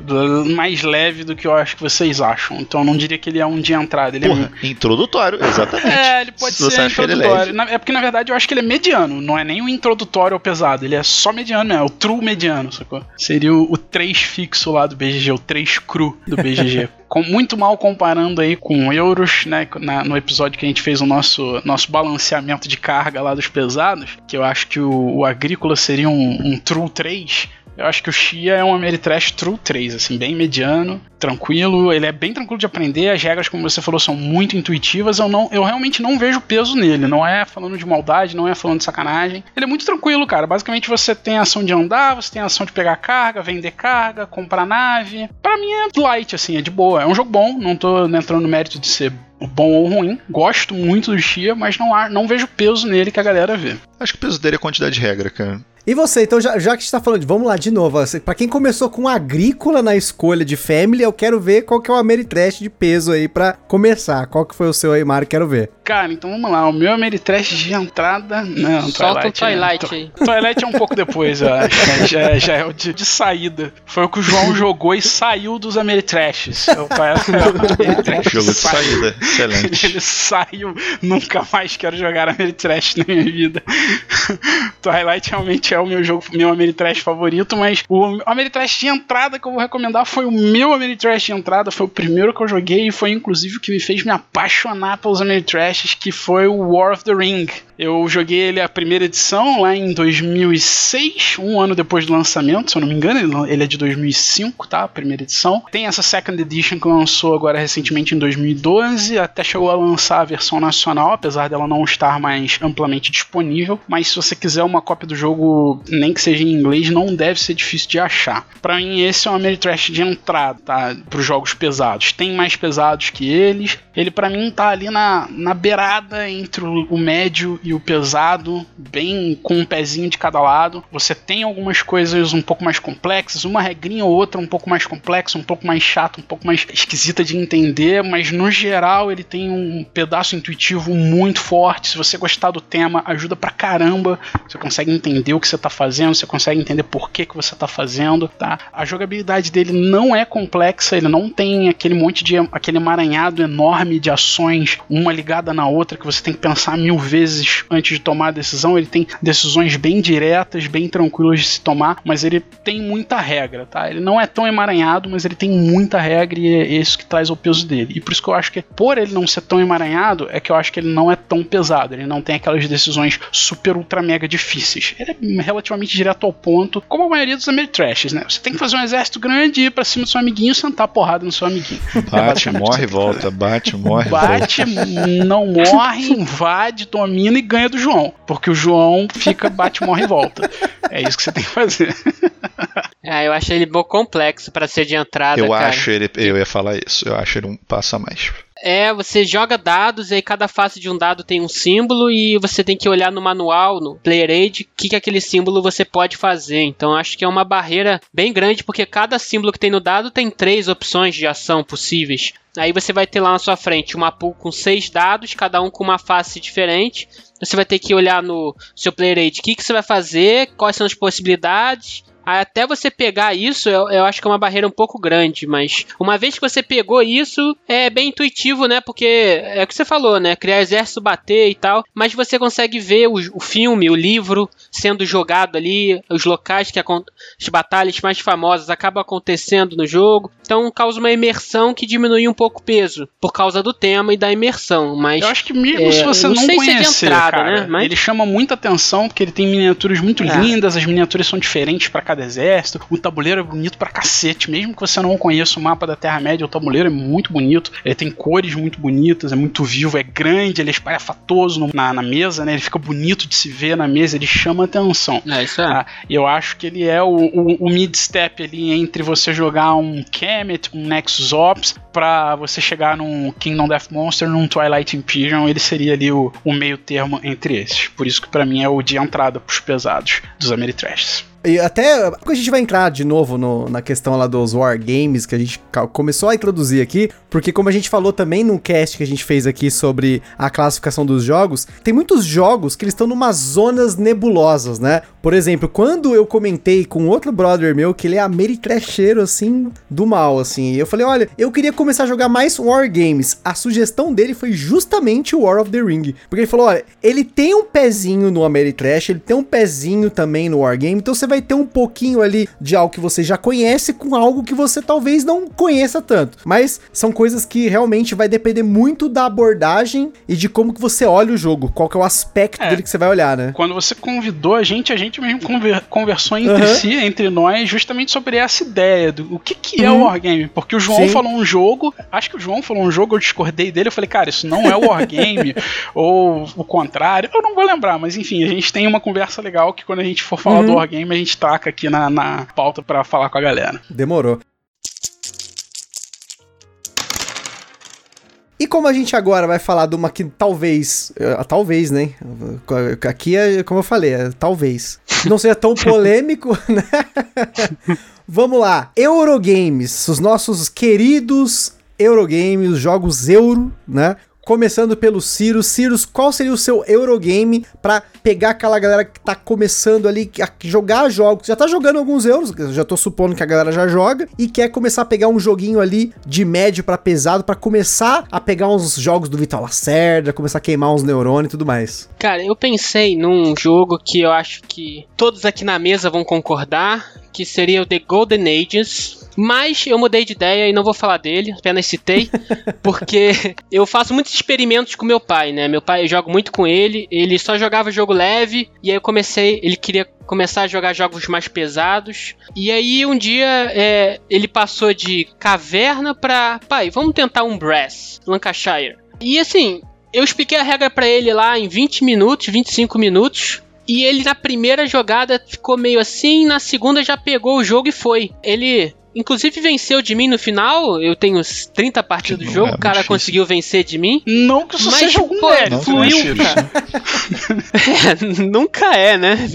mais leve do que eu acho que vocês acham. Então eu não diria que ele é um de entrada. Ele Porra, introdutório, exatamente. é. É, ele pode Se ser ele introdutório. É porque na verdade eu acho que ele é mediano. Não é nem o introdutório ou pesado. Ele é só mediano. É o true mediano, sacou? Seria o, o 3 fixo lá do BGG, o 3 cru do BGG. Com, muito mal comparando aí com euros, né? na- no episódio que a gente fez o nosso, nosso balanceamento de carga lá dos pesados, que eu acho que o, o agrícola seria um, um True 3. Eu acho que o Xia é um Ameritrash True 3, assim, bem mediano, tranquilo. Ele é bem tranquilo de aprender. As regras, como você falou, são muito intuitivas. Eu, não, eu realmente não vejo peso nele. Não é falando de maldade, não é falando de sacanagem. Ele é muito tranquilo, cara. Basicamente você tem a ação de andar, você tem a ação de pegar carga, vender carga, comprar nave. Pra mim é light, assim, é de boa. É um jogo bom, não tô entrando no mérito de ser bom ou ruim. Gosto muito do Xia, mas não, há, não vejo peso nele que a galera vê. Acho que o peso dele é a quantidade de regra, cara. E você, então, já, já que a gente tá falando de. Vamos lá de novo. ó, Pra quem começou com agrícola na escolha de Family, eu quero ver qual que é o Ameritrash de peso aí pra começar. Qual que foi o seu aí, Mário? Quero ver. Cara, então vamos lá. O meu Ameritrash de entrada. Não, Solta o né? Twilight To- aí. Twilight é um pouco depois, eu acho. Já, já é o de, de saída. Foi o que o João jogou e saiu dos Ameritrashes. É o Twilight é o Ameritrash Jogo de saída, excelente. Ele saiu, nunca mais quero jogar Ameritrash na minha vida. Twilight realmente é o meu jogo, meu Ameritrash favorito, mas o Ameritrash de entrada que eu vou recomendar foi o meu Ameritrash de entrada, foi o primeiro que eu joguei e foi inclusive o que me fez me apaixonar pelos Ameritrashes, que foi o War of the Ring. Eu joguei ele a primeira edição lá em 2006, um ano depois do lançamento, se eu não me engano, ele- é de 2005, tá? A primeira edição. Tem essa Second Edition que lançou agora recentemente em 2012, até chegou a lançar a versão nacional, apesar dela não estar mais amplamente disponível. Mas se você quiser uma cópia do jogo, nem que seja em inglês, não deve ser difícil de achar. Pra mim, esse é um Ameritrash de entrada, tá? Pros jogos pesados. Tem mais pesados que eles. Ele, pra mim, tá ali na, na beirada entre o, o médio e o pesado, bem com um pezinho de cada lado. Você tem algumas coisas um pouco mais complexas, uma regrinha ou outra um pouco mais complexa, um pouco mais chata, um pouco mais esquisita de entender, mas no geral ele tem um pedaço intuitivo muito forte. Se você gostar do tema, ajuda pra caramba. Você consegue entender o que você tá fazendo, você consegue entender por que, que você tá fazendo, tá? A jogabilidade dele não é complexa, ele não tem aquele monte de aquele emaranhado enorme de ações, uma ligada na outra que você tem que pensar mil vezes antes de tomar a decisão. Ele tem decisões bem diretas, bem tranquilas de se tomar, mas ele tem muita regra, tá? Ele não é tão emaranhado, mas ele tem muita regra e é isso que traz o peso dele. E por isso que eu acho que, por ele não ser tão emaranhado, é que eu acho que ele não é tão pesado. Ele não tem aquelas decisões super, ultra, mega difíceis. Ele é relativamente direto ao ponto, como a maioria dos Ameritrashes, né? Você tem que fazer um exército grande, ir pra cima do seu amiguinho e sentar a porrada no seu amiguinho. É Bate, basicamente morre e volta, bate, morre e volta. Bate, não morre, invade, domina e ganha do João. Porque o João fica, bate, morre e volta. É isso que você tem que fazer. Ah, eu acho ele bom complexo pra ser de entrada, Eu cara. acho ele, eu ia falar isso, eu acho ele um passo a mais. É, você joga dados e aí cada face de um dado tem um símbolo e você tem que olhar no manual, no Player Aid, o que, que aquele símbolo você pode fazer. Então acho que é uma barreira bem grande porque cada símbolo que tem no dado tem três opções de ação possíveis. Aí você vai ter lá na sua frente uma pool com seis dados, cada um com uma face diferente. Você vai ter que olhar no seu Player Aid o que, que você vai fazer, quais são as possibilidades, Até você pegar isso, eu, eu acho que é uma barreira um pouco grande, mas uma vez que você pegou isso, é bem intuitivo, né? Porque é o que você falou, né? Criar exército, bater e tal, mas você consegue ver o, o filme, o livro sendo jogado ali, os locais que as batalhas mais famosas acabam acontecendo no jogo. Então causa uma imersão que diminui um pouco o peso por causa do tema e da imersão. Mas eu acho que mesmo é, se você não, não conhecer, se é entrada, cara, né? Mas... ele chama muita atenção porque ele tem miniaturas muito é. lindas, as miniaturas são diferentes para cada exército, o tabuleiro é bonito pra cacete, mesmo que você não conheça o mapa da Terra-média, o tabuleiro é muito bonito, ele tem cores muito bonitas, é muito vivo, é grande, ele é espalhafatoso na, na mesa, né? Ele fica bonito de se ver na mesa, ele chama atenção. É, isso é. Tá? E eu acho que ele é o, o, o mid-step ali entre você jogar um Kemet, um Nexus Ops, pra você chegar num Kingdom Death Monster, num Twilight Imperium, ele seria ali o, o meio termo entre esses. Por isso que para mim é o de entrada pros pesados dos Ameritrashes. E até a gente vai entrar de novo no, na questão lá dos War Games que a gente começou a introduzir aqui, porque como a gente falou também no cast que a gente fez aqui sobre a classificação dos jogos, tem muitos jogos que eles estão numa zonas nebulosas, né? Por exemplo, quando eu comentei com outro brother meu que ele é ameritracheiro assim do mal, assim, eu falei, olha, eu queria começar a jogar mais War Games. A sugestão dele foi justamente o War of the Ring, porque ele falou, olha, ele tem um pezinho no Ameritrash, ele tem um pezinho também no War Game, então você vai vai ter um pouquinho ali de algo que você já conhece com algo que você talvez não conheça tanto. Mas são coisas que realmente vai depender muito da abordagem e de como que você olha o jogo, qual que é o aspecto é, dele que você vai olhar, né? Quando você convidou a gente, a gente mesmo conver conversou entre uhum. si, entre nós, justamente sobre essa ideia do o que, que é uhum. o Wargame. Porque o João Sim. falou um jogo, acho que o João falou um jogo, eu discordei dele, eu falei, cara, isso não é o Wargame, ou o contrário, eu não vou lembrar, mas enfim, a gente tem uma conversa legal que quando a gente for falar uhum. do Wargame, a gente gente taca aqui na, na pauta para falar com a galera. Demorou. E como a gente agora vai falar de uma que talvez, uh, talvez, né? Aqui é, como eu falei, é, talvez. Não seja tão polêmico, né? Vamos lá. Eurogames, os nossos queridos Eurogames, os jogos euro, né? Começando pelo Cirus. Cirus, qual seria o seu Eurogame para pegar aquela galera que tá começando ali a jogar jogos? Já tá jogando alguns euros, já tô supondo que a galera já joga, e quer começar a pegar um joguinho ali de médio para pesado para começar a pegar uns jogos do Vitor Lacerda, começar a queimar uns neurônios e tudo mais. Cara, eu pensei num jogo que eu acho que todos aqui na mesa vão concordar, que seria o The Golden Ages mas eu mudei de ideia e não vou falar dele, apenas citei, porque eu faço muitos experimentos com meu pai, né? Meu pai, eu jogo muito com ele, ele só jogava jogo leve, e aí eu comecei, ele queria começar a jogar jogos mais pesados. E aí um dia é, ele passou de caverna pra. Pai, vamos tentar um Brass, Lancashire. E assim, eu expliquei a regra para ele lá em 20 minutos, 25 minutos. E ele na primeira jogada ficou meio assim, na segunda já pegou o jogo e foi. Ele Inclusive venceu de mim no final. Eu tenho 30 partidas do jogo, é o cara difícil. conseguiu vencer de mim. Não que isso mas, seja algum pô, mérito, fluiu, né? cara. é, nunca é, né?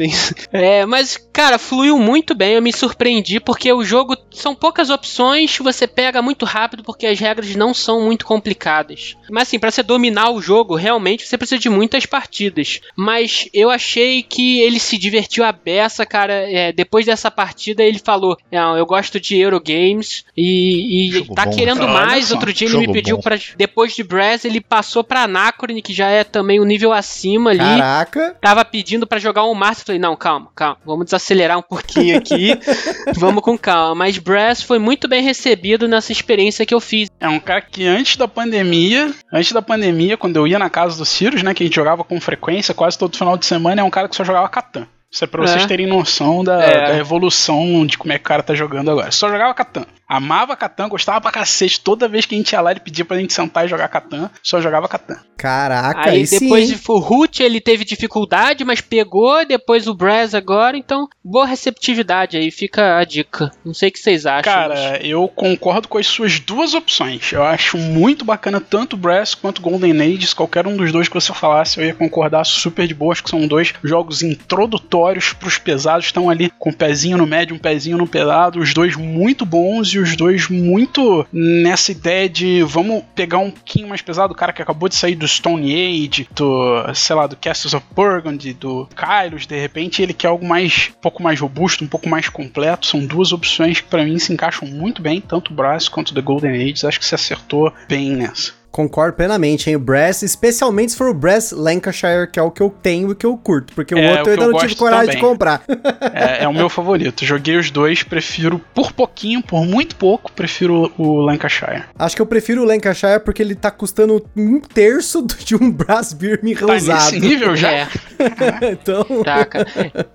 É, mas, cara, fluiu muito bem. Eu me surpreendi porque o jogo são poucas opções. Você pega muito rápido porque as regras não são muito complicadas. Mas, assim, para você dominar o jogo, realmente você precisa de muitas partidas. Mas eu achei que ele se divertiu a beça, cara. É, depois dessa partida, ele falou: Eu gosto de Eurogames e, e tá bom. querendo mais. Outro dia ele me pediu para depois de Brass ele passou para Anacron, que já é também um nível acima ali. Caraca. Tava pedindo para jogar um Master, falei: "Não, calma, calma. Vamos desacelerar um pouquinho aqui. vamos com calma". Mas Brass foi muito bem recebido nessa experiência que eu fiz. É um cara que antes da pandemia, antes da pandemia, quando eu ia na casa do Cirus, né, que a gente jogava com frequência, quase todo final de semana, é um cara que só jogava Catan. Isso é pra vocês é. terem noção da, é. da, evolução de como é que o cara tá jogando agora. Só jogava Catan. Amava Catan, gostava pra cacete. Toda vez que a gente ia lá, ele pedia pra gente sentar e jogar Catan. Só jogava Catan. Caraca, aí depois sim. o Root ele teve dificuldade, mas pegou. Depois o Brass agora. Então, boa receptividade aí. Fica a dica. Não sei o que vocês acham. Cara, mas... eu concordo com as suas duas opções. Eu acho muito bacana tanto o Brass quanto Golden Ages. Qualquer um dos dois que você falasse, eu ia concordar super de boa. Acho que são dois jogos introdutórios pros pesados. Estão ali com um pezinho no médio, um pezinho no pesado. Os dois muito bons. E os dois muito nessa ideia de vamos pegar um pouquinho mais pesado, o cara que acabou de sair do Stone Age, do, sei lá, do Castles of Burgundy, do Kylos, de repente ele quer algo mais, um pouco mais robusto, um pouco mais completo. São duas opções que para mim se encaixam muito bem, tanto o Brass quanto o The Golden Age. Acho que se acertou bem nessa. Concordo plenamente, hein? O Brass, especialmente se for o Brass Lancashire, que é o que eu tenho e que eu curto, porque o É, outro o eu ainda eu não tive coragem de também. comprar. É, é o meu favorito. Joguei os dois, prefiro por pouquinho, por muito pouco, prefiro o Lancashire. Acho que eu prefiro o Lancashire porque ele tá custando um terço de um Brass me Tá usado. nesse nível já? É, então, tá, cara.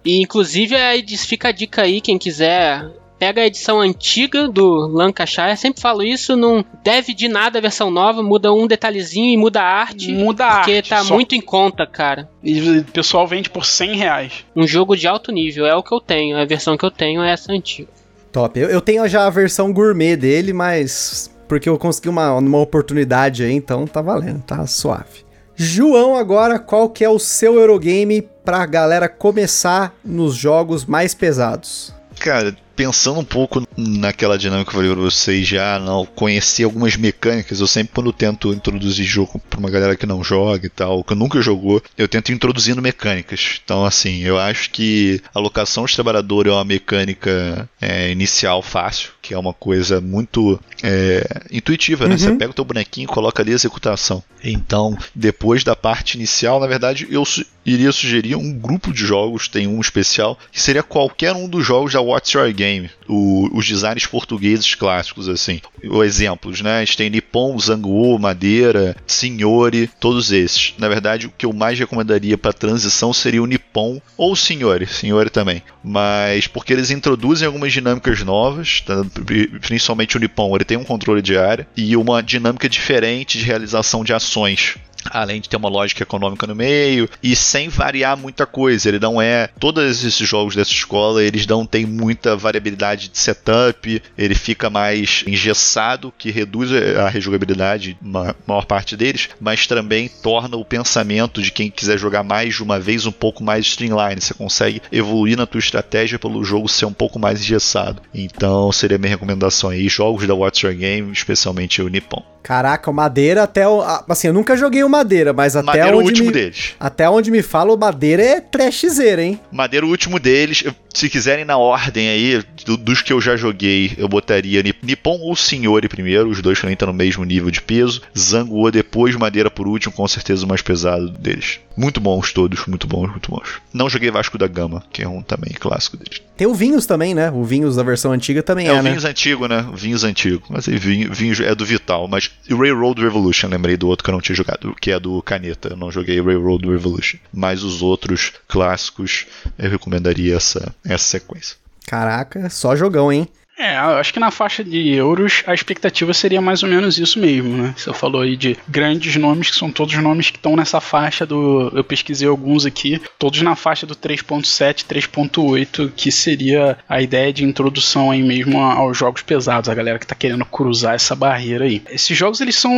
E inclusive aí fica a dica aí, quem quiser. Pega a edição antiga do Lancashire, sempre falo isso, não deve de nada a versão nova, muda um detalhezinho e muda a arte. Muda a Porque arte, tá só. muito em conta, cara. E o pessoal vende por 100 reais. Um jogo de alto nível, é o que eu tenho. A versão que eu tenho é essa antiga. top. Eu, eu tenho já a versão gourmet dele, mas porque eu consegui uma, uma oportunidade aí, então tá valendo, tá suave. João, agora, qual que é o seu Eurogame pra galera começar nos jogos mais pesados? Cara, pensando um pouco naquela dinâmica que eu falei pra vocês já, não conhecer algumas mecânicas, eu sempre quando tento introduzir jogo pra uma galera que não joga e tal, que nunca jogou, eu tento introduzindo mecânicas. Então, assim, eu acho que a locação de trabalhador é uma mecânica é, inicial fácil, que é uma coisa muito é, intuitiva, né? Uhum. Você pega o teu bonequinho e coloca ali a executação. Então, depois da parte inicial, na verdade, eu su- iria sugerir um grupo de jogos, tem um especial, que seria qualquer um dos jogos da What's Your Game, o- os designs portugueses clássicos, assim. O exemplos, né? Tem Nippon, Zanguo, Madeira, Signore, todos esses. Na verdade, o que eu mais recomendaria para transição seria o Nippon ou o Signore, Signore também. Mas porque eles introduzem algumas dinâmicas novas, tá? Pri- principalmente o Nippon, ele tem um controle de área e uma dinâmica diferente de realização de ações. Além de ter uma lógica econômica no meio e sem variar muita coisa, ele não é. Todos esses jogos dessa escola eles não tem muita variabilidade de setup, ele fica mais engessado, que reduz a rejogabilidade, uma maior parte deles, mas também torna o pensamento de quem quiser jogar mais de uma vez um pouco mais streamline. Você consegue evoluir na tua estratégia pelo jogo ser um pouco mais engessado. Então seria minha recomendação aí, jogos da What's Your Game, especialmente o Nippon. Caraca, o Madeira até o. Assim, eu nunca joguei o Madeira, mas até Madeira é o onde. último me, deles. Até onde me fala, o Madeira é trashzeira, hein? Madeira, o último deles, se quiserem na ordem aí, do- dos que eu já joguei, eu botaria Ni- Nippon ou Signore primeiro, os dois também estão no mesmo nível de peso. Zanguo depois, Madeira por último, com certeza o mais pesado deles. Muito bons todos, muito bons, muito bons. Não joguei Vasco da Gama, que é um também clássico deles. Tem o Vinhos também, né? O Vinhos da versão antiga também É, é, o né? Vinhos antigo, né? O Vinhos antigo. Mas aí, vinho, vinho é do Vital. Mas o Railroad Revolution, lembrei do outro que eu não tinha jogado, que é do Caneta. Eu não joguei Railroad Revolution. Mas os outros clássicos, eu recomendaria essa, essa sequência. Caraca, só jogão, hein? É, eu acho que na faixa de euros a expectativa seria mais ou menos isso mesmo, né? Você falou aí de grandes nomes, que são todos nomes que estão nessa faixa do. Eu pesquisei alguns aqui, todos na faixa do 3.7, 3.8, que seria a ideia de introdução aí mesmo aos jogos pesados, a galera que tá querendo cruzar essa barreira aí. Esses jogos eles são.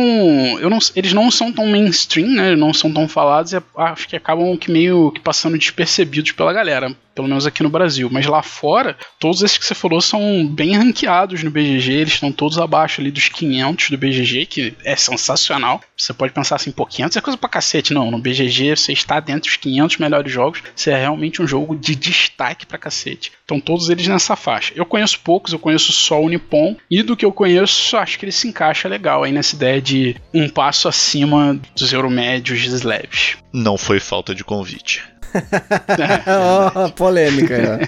Eu não, eles não são tão mainstream, né? Não são tão falados e acho que acabam que meio que passando despercebidos pela galera pelo menos aqui no Brasil. Mas lá fora, todos esses que você falou são bem ranqueados no BGG, eles estão todos abaixo ali dos 500 do BGG, que é sensacional. Você pode pensar assim, pô, 500 é coisa pra cacete. Não, no BGG você está dentro dos 500 melhores jogos, você é realmente um jogo de destaque pra cacete. Então todos eles nessa faixa. Eu conheço poucos, eu conheço só o Nippon, e do que eu conheço, acho que ele se encaixa legal aí nessa ideia de um passo acima dos euromédios leves. Não foi falta de convite. Ó, polêmica.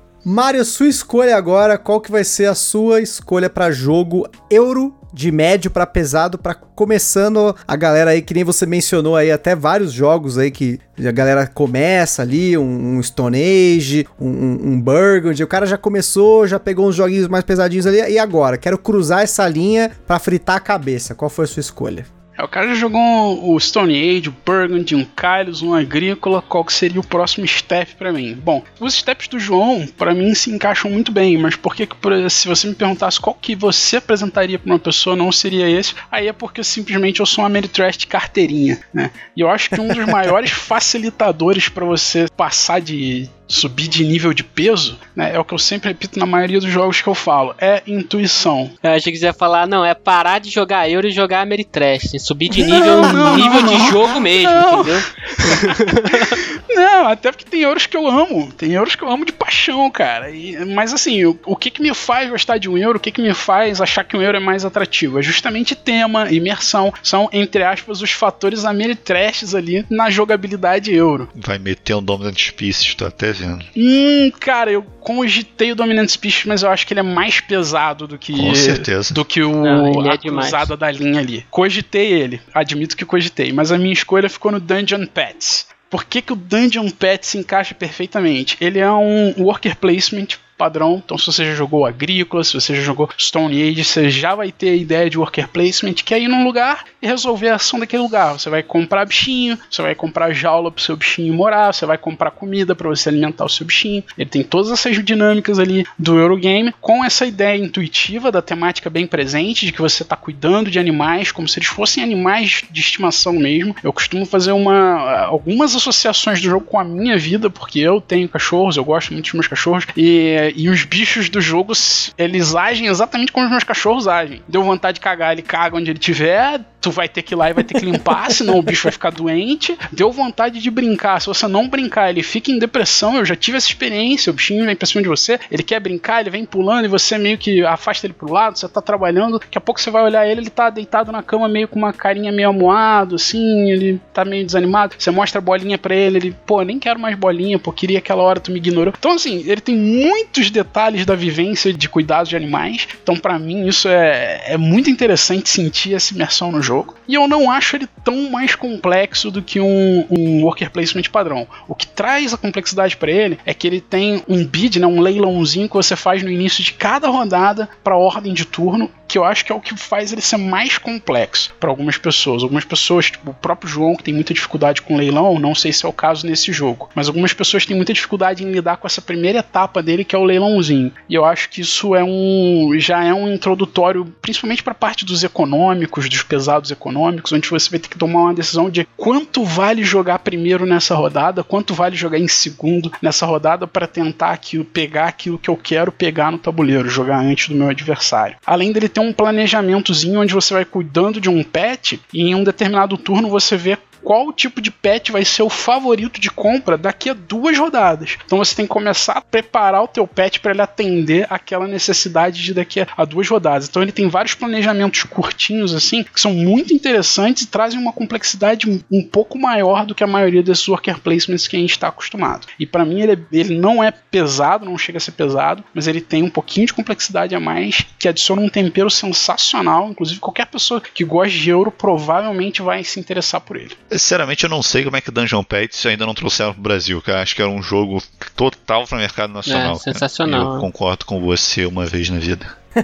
Mário, sua escolha agora, qual que vai ser a sua escolha pra jogo euro de médio pra pesado pra começando a galera aí que nem você mencionou aí até vários jogos aí que a galera começa ali um, um Stone Age, um, um, Burgundy, o cara já começou, já pegou uns joguinhos mais pesadinhos ali e agora quero cruzar essa linha pra fritar a cabeça. Qual foi a sua escolha? É, o cara já jogou um- o Stone Age, o Burgundy, um Kylos, um Agrícola, qual que seria o próximo step pra mim? Bom, os steps do João, pra mim, se encaixam muito bem, mas por que, se você me perguntasse qual que você apresentaria pra uma pessoa, não seria esse, aí é porque simplesmente eu sou uma Ameritrash carteirinha, né? E eu acho que um dos maiores facilitadores pra você passar de subir de nível de peso, né? É o que eu sempre repito na maioria dos jogos que eu falo. É intuição. Eu achei que você ia falar, não, é parar de jogar Euro e jogar Ameritrash. Subir de nível Não, não, nível não, de não. jogo mesmo, Não. entendeu? Não, até porque tem euros que eu amo. Tem euros que eu amo de paixão, cara. E- mas assim, o, o que, que me faz gostar de um euro, o que, que me faz achar que um euro é mais atrativo? É justamente tema, imersão. São, entre aspas, os fatores ameritrashes ali na jogabilidade euro. Vai meter um Dominant Species, tô até vendo. Hum, cara, eu cogitei o Dominant Species, mas eu acho que ele é mais pesado do que. Com certeza. Do que o Não, é a cruzada da linha ali. Cogitei ele, admito que cogitei, mas a minha escolha ficou no Dungeon Pets. Por que, que o Dungeon Pet se encaixa perfeitamente? Ele é um worker placement padrão, então se você já jogou Agrícola, se você já jogou Stone Age, você já vai ter a ideia de worker placement, que é ir num lugar e resolver a ação daquele lugar. Você vai comprar bichinho, você vai comprar jaula pro seu bichinho morar, você vai comprar comida para você alimentar o seu bichinho. Ele tem todas essas dinâmicas ali do Eurogame, com essa ideia intuitiva da temática bem presente, de que você está cuidando de animais como se eles fossem animais de estimação mesmo. Eu costumo fazer uma, algumas associações do jogo com a minha vida, porque eu tenho cachorros, eu gosto muito dos meus cachorros, e, e os bichos do jogo, eles agem exatamente como os meus cachorros agem. Deu vontade de cagar, ele caga onde ele tiver, tu vai ter que ir lá e vai ter que limpar, senão o bicho vai ficar doente. Deu vontade de brincar, se você não brincar, ele fica em depressão. Eu já tive essa experiência. O bichinho vem pra cima de você, ele quer brincar, ele vem pulando e você meio que afasta ele pro lado, você tá trabalhando. Daqui a pouco você vai olhar ele, ele tá deitado na cama, meio com uma carinha meio amuado, assim, ele tá meio desanimado. Você mostra a bolinha pra ele, ele, pô, nem quero mais bolinha, pô, queria aquela hora tu me ignorou. Então, assim, ele tem muitos detalhes da vivência de cuidados de animais. Então, para mim, isso é, é muito interessante sentir essa imersão no jogo. E eu não acho ele tão mais complexo do que um, um worker placement padrão. O que traz a complexidade para ele é que ele tem um bid, né, um leilãozinho que você faz no início de cada rodada para ordem de turno, que eu acho que é o que faz ele ser mais complexo para algumas pessoas. Algumas pessoas, tipo o próprio João, que tem muita dificuldade com leilão, não sei se é o caso nesse jogo, mas algumas pessoas têm muita dificuldade em lidar com essa primeira etapa dele, que é o leilãozinho. E eu acho que isso é um já é um introdutório, principalmente para a parte dos econômicos, dos pesados econômicos, onde você vai ter que tomar uma decisão de quanto vale jogar primeiro nessa rodada, quanto vale jogar em segundo nessa rodada para tentar aquilo, pegar aquilo que eu quero pegar no tabuleiro, jogar antes do meu adversário. Além dele ter um planejamentozinho onde você vai cuidando de um pet e em um determinado turno você vê qual tipo de pet vai ser o favorito de compra daqui a duas rodadas. Então você tem que começar a preparar o teu pet para ele atender aquela necessidade de daqui a duas rodadas. Então ele tem vários planejamentos curtinhos assim que são muito interessantes e trazem uma complexidade um pouco maior do que a maioria desses worker placements que a gente está acostumado. E para mim ele, ele não é pesado, não chega a ser pesado, mas ele tem um pouquinho de complexidade a mais que adiciona um tempero sensacional. Inclusive qualquer pessoa que gosta de euro provavelmente vai se interessar por ele. Sinceramente, eu não sei como é que Dungeon Pets ainda não trouxeram pro Brasil, cara. Acho que era um jogo total para o mercado nacional. É, sensacional, cara. Eu concordo com você uma vez na vida.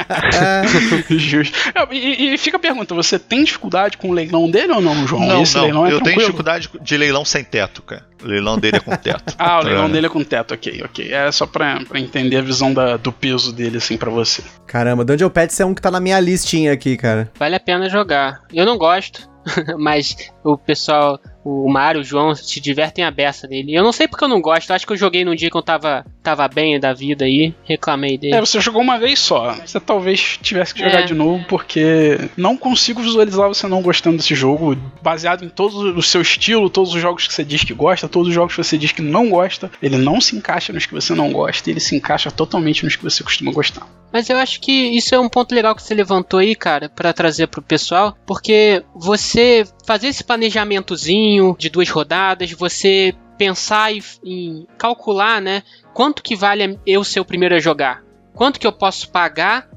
Justo. E, e fica a pergunta: você tem dificuldade com o leilão dele ou não, João? Não, Esse não. leilão é eu tenho dificuldade de leilão sem teto, cara. O leilão dele é com teto. Ah, o leilão É. dele é com teto, ok, ok. É só pra, pra entender a visão da- do peso dele, assim, pra você. Caramba, Dungeon Pets é um que tá na minha listinha aqui, cara. Vale a pena jogar. Eu não gosto, mas o pessoal, o Mário, o João, se divertem a beça dele. Eu não sei porque eu não gosto, eu acho que eu joguei num dia que eu tava, tava bem da vida aí, reclamei dele. É, você jogou uma vez só. Você talvez tivesse que jogar É. de novo, porque não consigo visualizar você não gostando desse jogo, baseado em todo o seu estilo, todos os jogos que você diz que gosta, todos os jogos que você diz que não gosta. Ele não se encaixa nos que você não gosta, ele se encaixa totalmente nos que você costuma gostar. Mas eu acho que isso é um ponto legal que você levantou aí, cara, pra trazer pro pessoal, porque você fazer esse planejamentozinho de duas rodadas, você pensar e, em calcular, né, quanto que vale eu ser o primeiro a jogar, quanto que eu posso pagar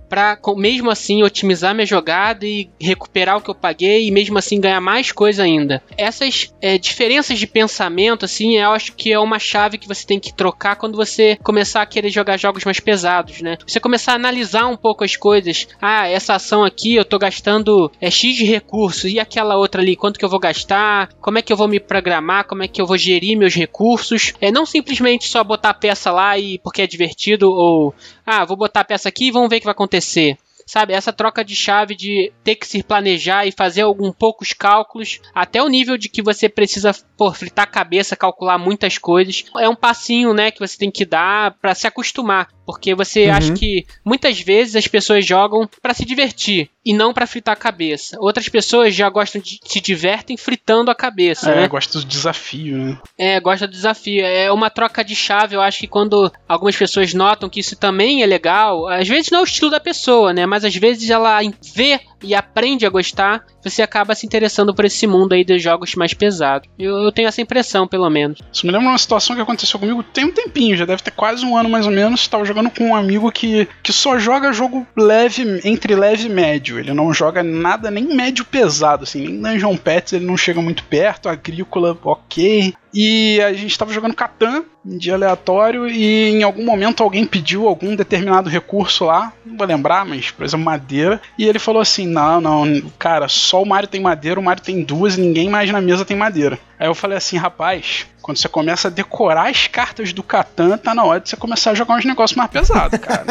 com- mesmo assim otimizar minha jogada e recuperar o que eu paguei e mesmo assim ganhar mais coisa ainda. Essas é, diferenças de pensamento, assim, eu acho que é uma chave que você tem que trocar quando você começar a querer jogar jogos mais pesados, né? Você começar a analisar um pouco as coisas. Ah, essa ação aqui eu tô gastando é, X de recursos e aquela outra ali, quanto que eu vou gastar? Como é que eu vou me programar? Como é que eu vou gerir meus recursos? É não simplesmente só botar a peça lá e porque é divertido ou ah, vou botar a peça aqui e vamos ver o que vai acontecer. sabe? Essa troca de chave de ter que se planejar e fazer algum poucos cálculos, até o nível de que você precisa pô, fritar a cabeça, calcular muitas coisas. É um passinho, né, que você tem que dar para se acostumar. Porque você uhum. acha que muitas vezes as pessoas jogam para se divertir e não para fritar a cabeça. Outras pessoas já gostam de se divertem fritando a cabeça, é, né? gosta do desafio, né? É, gosta do desafio. É uma troca de chave. Eu acho que quando algumas pessoas notam que isso também é legal, às vezes não é o estilo da pessoa, né? Mas às vezes ela vê e aprende a gostar, você acaba se interessando por esse mundo aí dos jogos mais pesados. Eu, eu tenho essa impressão, pelo menos. Isso me lembra uma situação que aconteceu comigo tem um tempinho, já deve ter quase um ano mais ou menos. Estava jogando com um amigo que, que só joga jogo leve, entre leve e médio. Ele não joga nada nem médio pesado, assim, nem Dungeon Pets ele não chega muito perto, agrícola, ok. E a gente estava jogando Catan em dia aleatório e em algum momento alguém pediu algum determinado recurso lá, não vou lembrar, mas por exemplo madeira, e ele falou assim: "Não, não, cara, só o Mario tem madeira, o Mario tem duas ninguém mais na mesa tem madeira". Aí eu falei assim: "Rapaz, quando você começa a decorar as cartas do Catan, tá na hora de você começar a jogar uns negócios mais pesados, cara.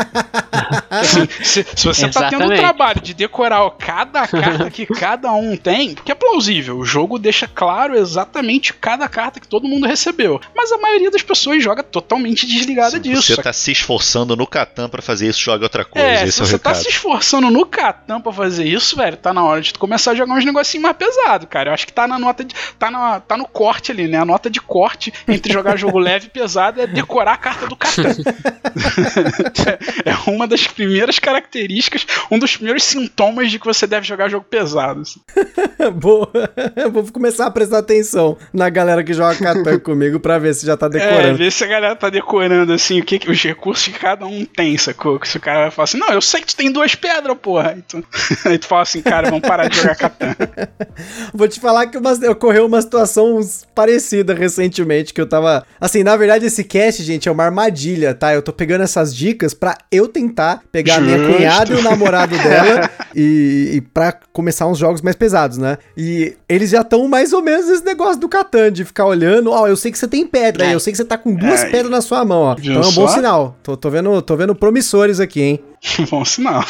assim, se, se, você Exatamente. tá tendo o trabalho de decorar cada carta que cada um tem, porque é plausível, o jogo deixa claro exatamente cada carta que todo mundo recebeu. Mas a maioria das pessoas joga totalmente desligada se disso. Você tá se esforçando no Catan para fazer isso, joga outra coisa. É, se é você tá se esforçando no Catan pra fazer isso, velho, tá na hora de começar a jogar uns negocinhos mais pesados, cara. Eu acho que tá na nota de. tá, na, tá no corte ali, né? A nota de corte entre jogar jogo leve e pesado é decorar a carta do Catan. é uma das primeiras características, um dos primeiros sintomas de que você deve jogar jogo pesado. Assim. Boa. Vou começar a prestar atenção na galera que joga Catan comigo pra ver se já tá decorando. É, ver se a galera tá decorando assim, o que, os recursos que cada um tem, sacou? Se o cara vai falar assim, não, eu sei que tu tem duas pedras, porra. Aí tu, aí tu fala assim, cara, vamos parar de jogar Catan. Vou te falar que uma, ocorreu uma situação parecida recentemente que eu tava. Assim, na verdade, esse cast, gente, é uma armadilha, tá? Eu tô pegando essas dicas pra eu tentar pegar Justo. a minha cunhada e o namorado dela e, e pra começar uns jogos mais pesados, né? E eles já estão mais ou menos nesse negócio do Catan, de ficar olhando, ó, oh, eu sei que você tem pedra, é. eu sei que você tá com duas é. pedras na sua mão, ó. Viu então é um bom sinal. Tô, tô, vendo, tô vendo promissores aqui, hein? bom sinal.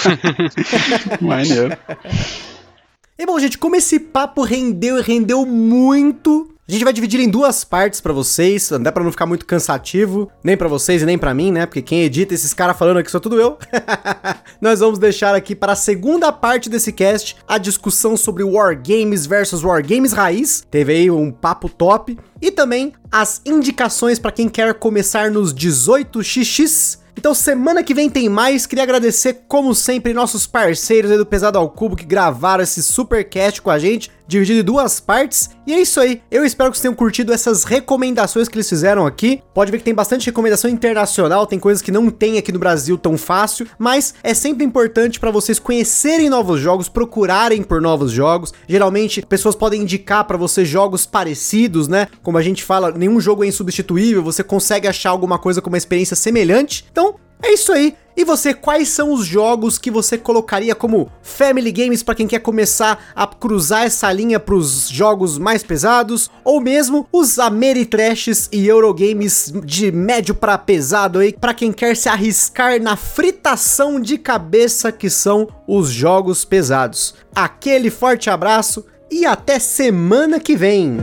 Maneiro. E bom, gente, como esse papo rendeu e rendeu muito, a gente vai dividir em duas partes para vocês, não dá para não ficar muito cansativo, nem para vocês e nem para mim, né? Porque quem edita esses caras falando aqui sou tudo eu. Nós vamos deixar aqui para a segunda parte desse cast a discussão sobre Wargames versus Wargames raiz. Teve aí um papo top e também as indicações para quem quer começar nos 18xx então semana que vem tem mais. Queria agradecer, como sempre, nossos parceiros aí do Pesado ao Cubo que gravaram esse supercast com a gente, dividido em duas partes. E é isso aí. Eu espero que vocês tenham curtido essas recomendações que eles fizeram aqui. Pode ver que tem bastante recomendação internacional, tem coisas que não tem aqui no Brasil tão fácil, mas é sempre importante para vocês conhecerem novos jogos, procurarem por novos jogos. Geralmente, pessoas podem indicar para você jogos parecidos, né? Como a gente fala, nenhum jogo é insubstituível, você consegue achar alguma coisa com uma experiência semelhante. Então, é isso aí. E você, quais são os jogos que você colocaria como Family Games para quem quer começar a cruzar essa linha para os jogos mais pesados? Ou mesmo os Ameritrashes e Eurogames de médio para pesado aí, para quem quer se arriscar na fritação de cabeça que são os jogos pesados. Aquele forte abraço e até semana que vem!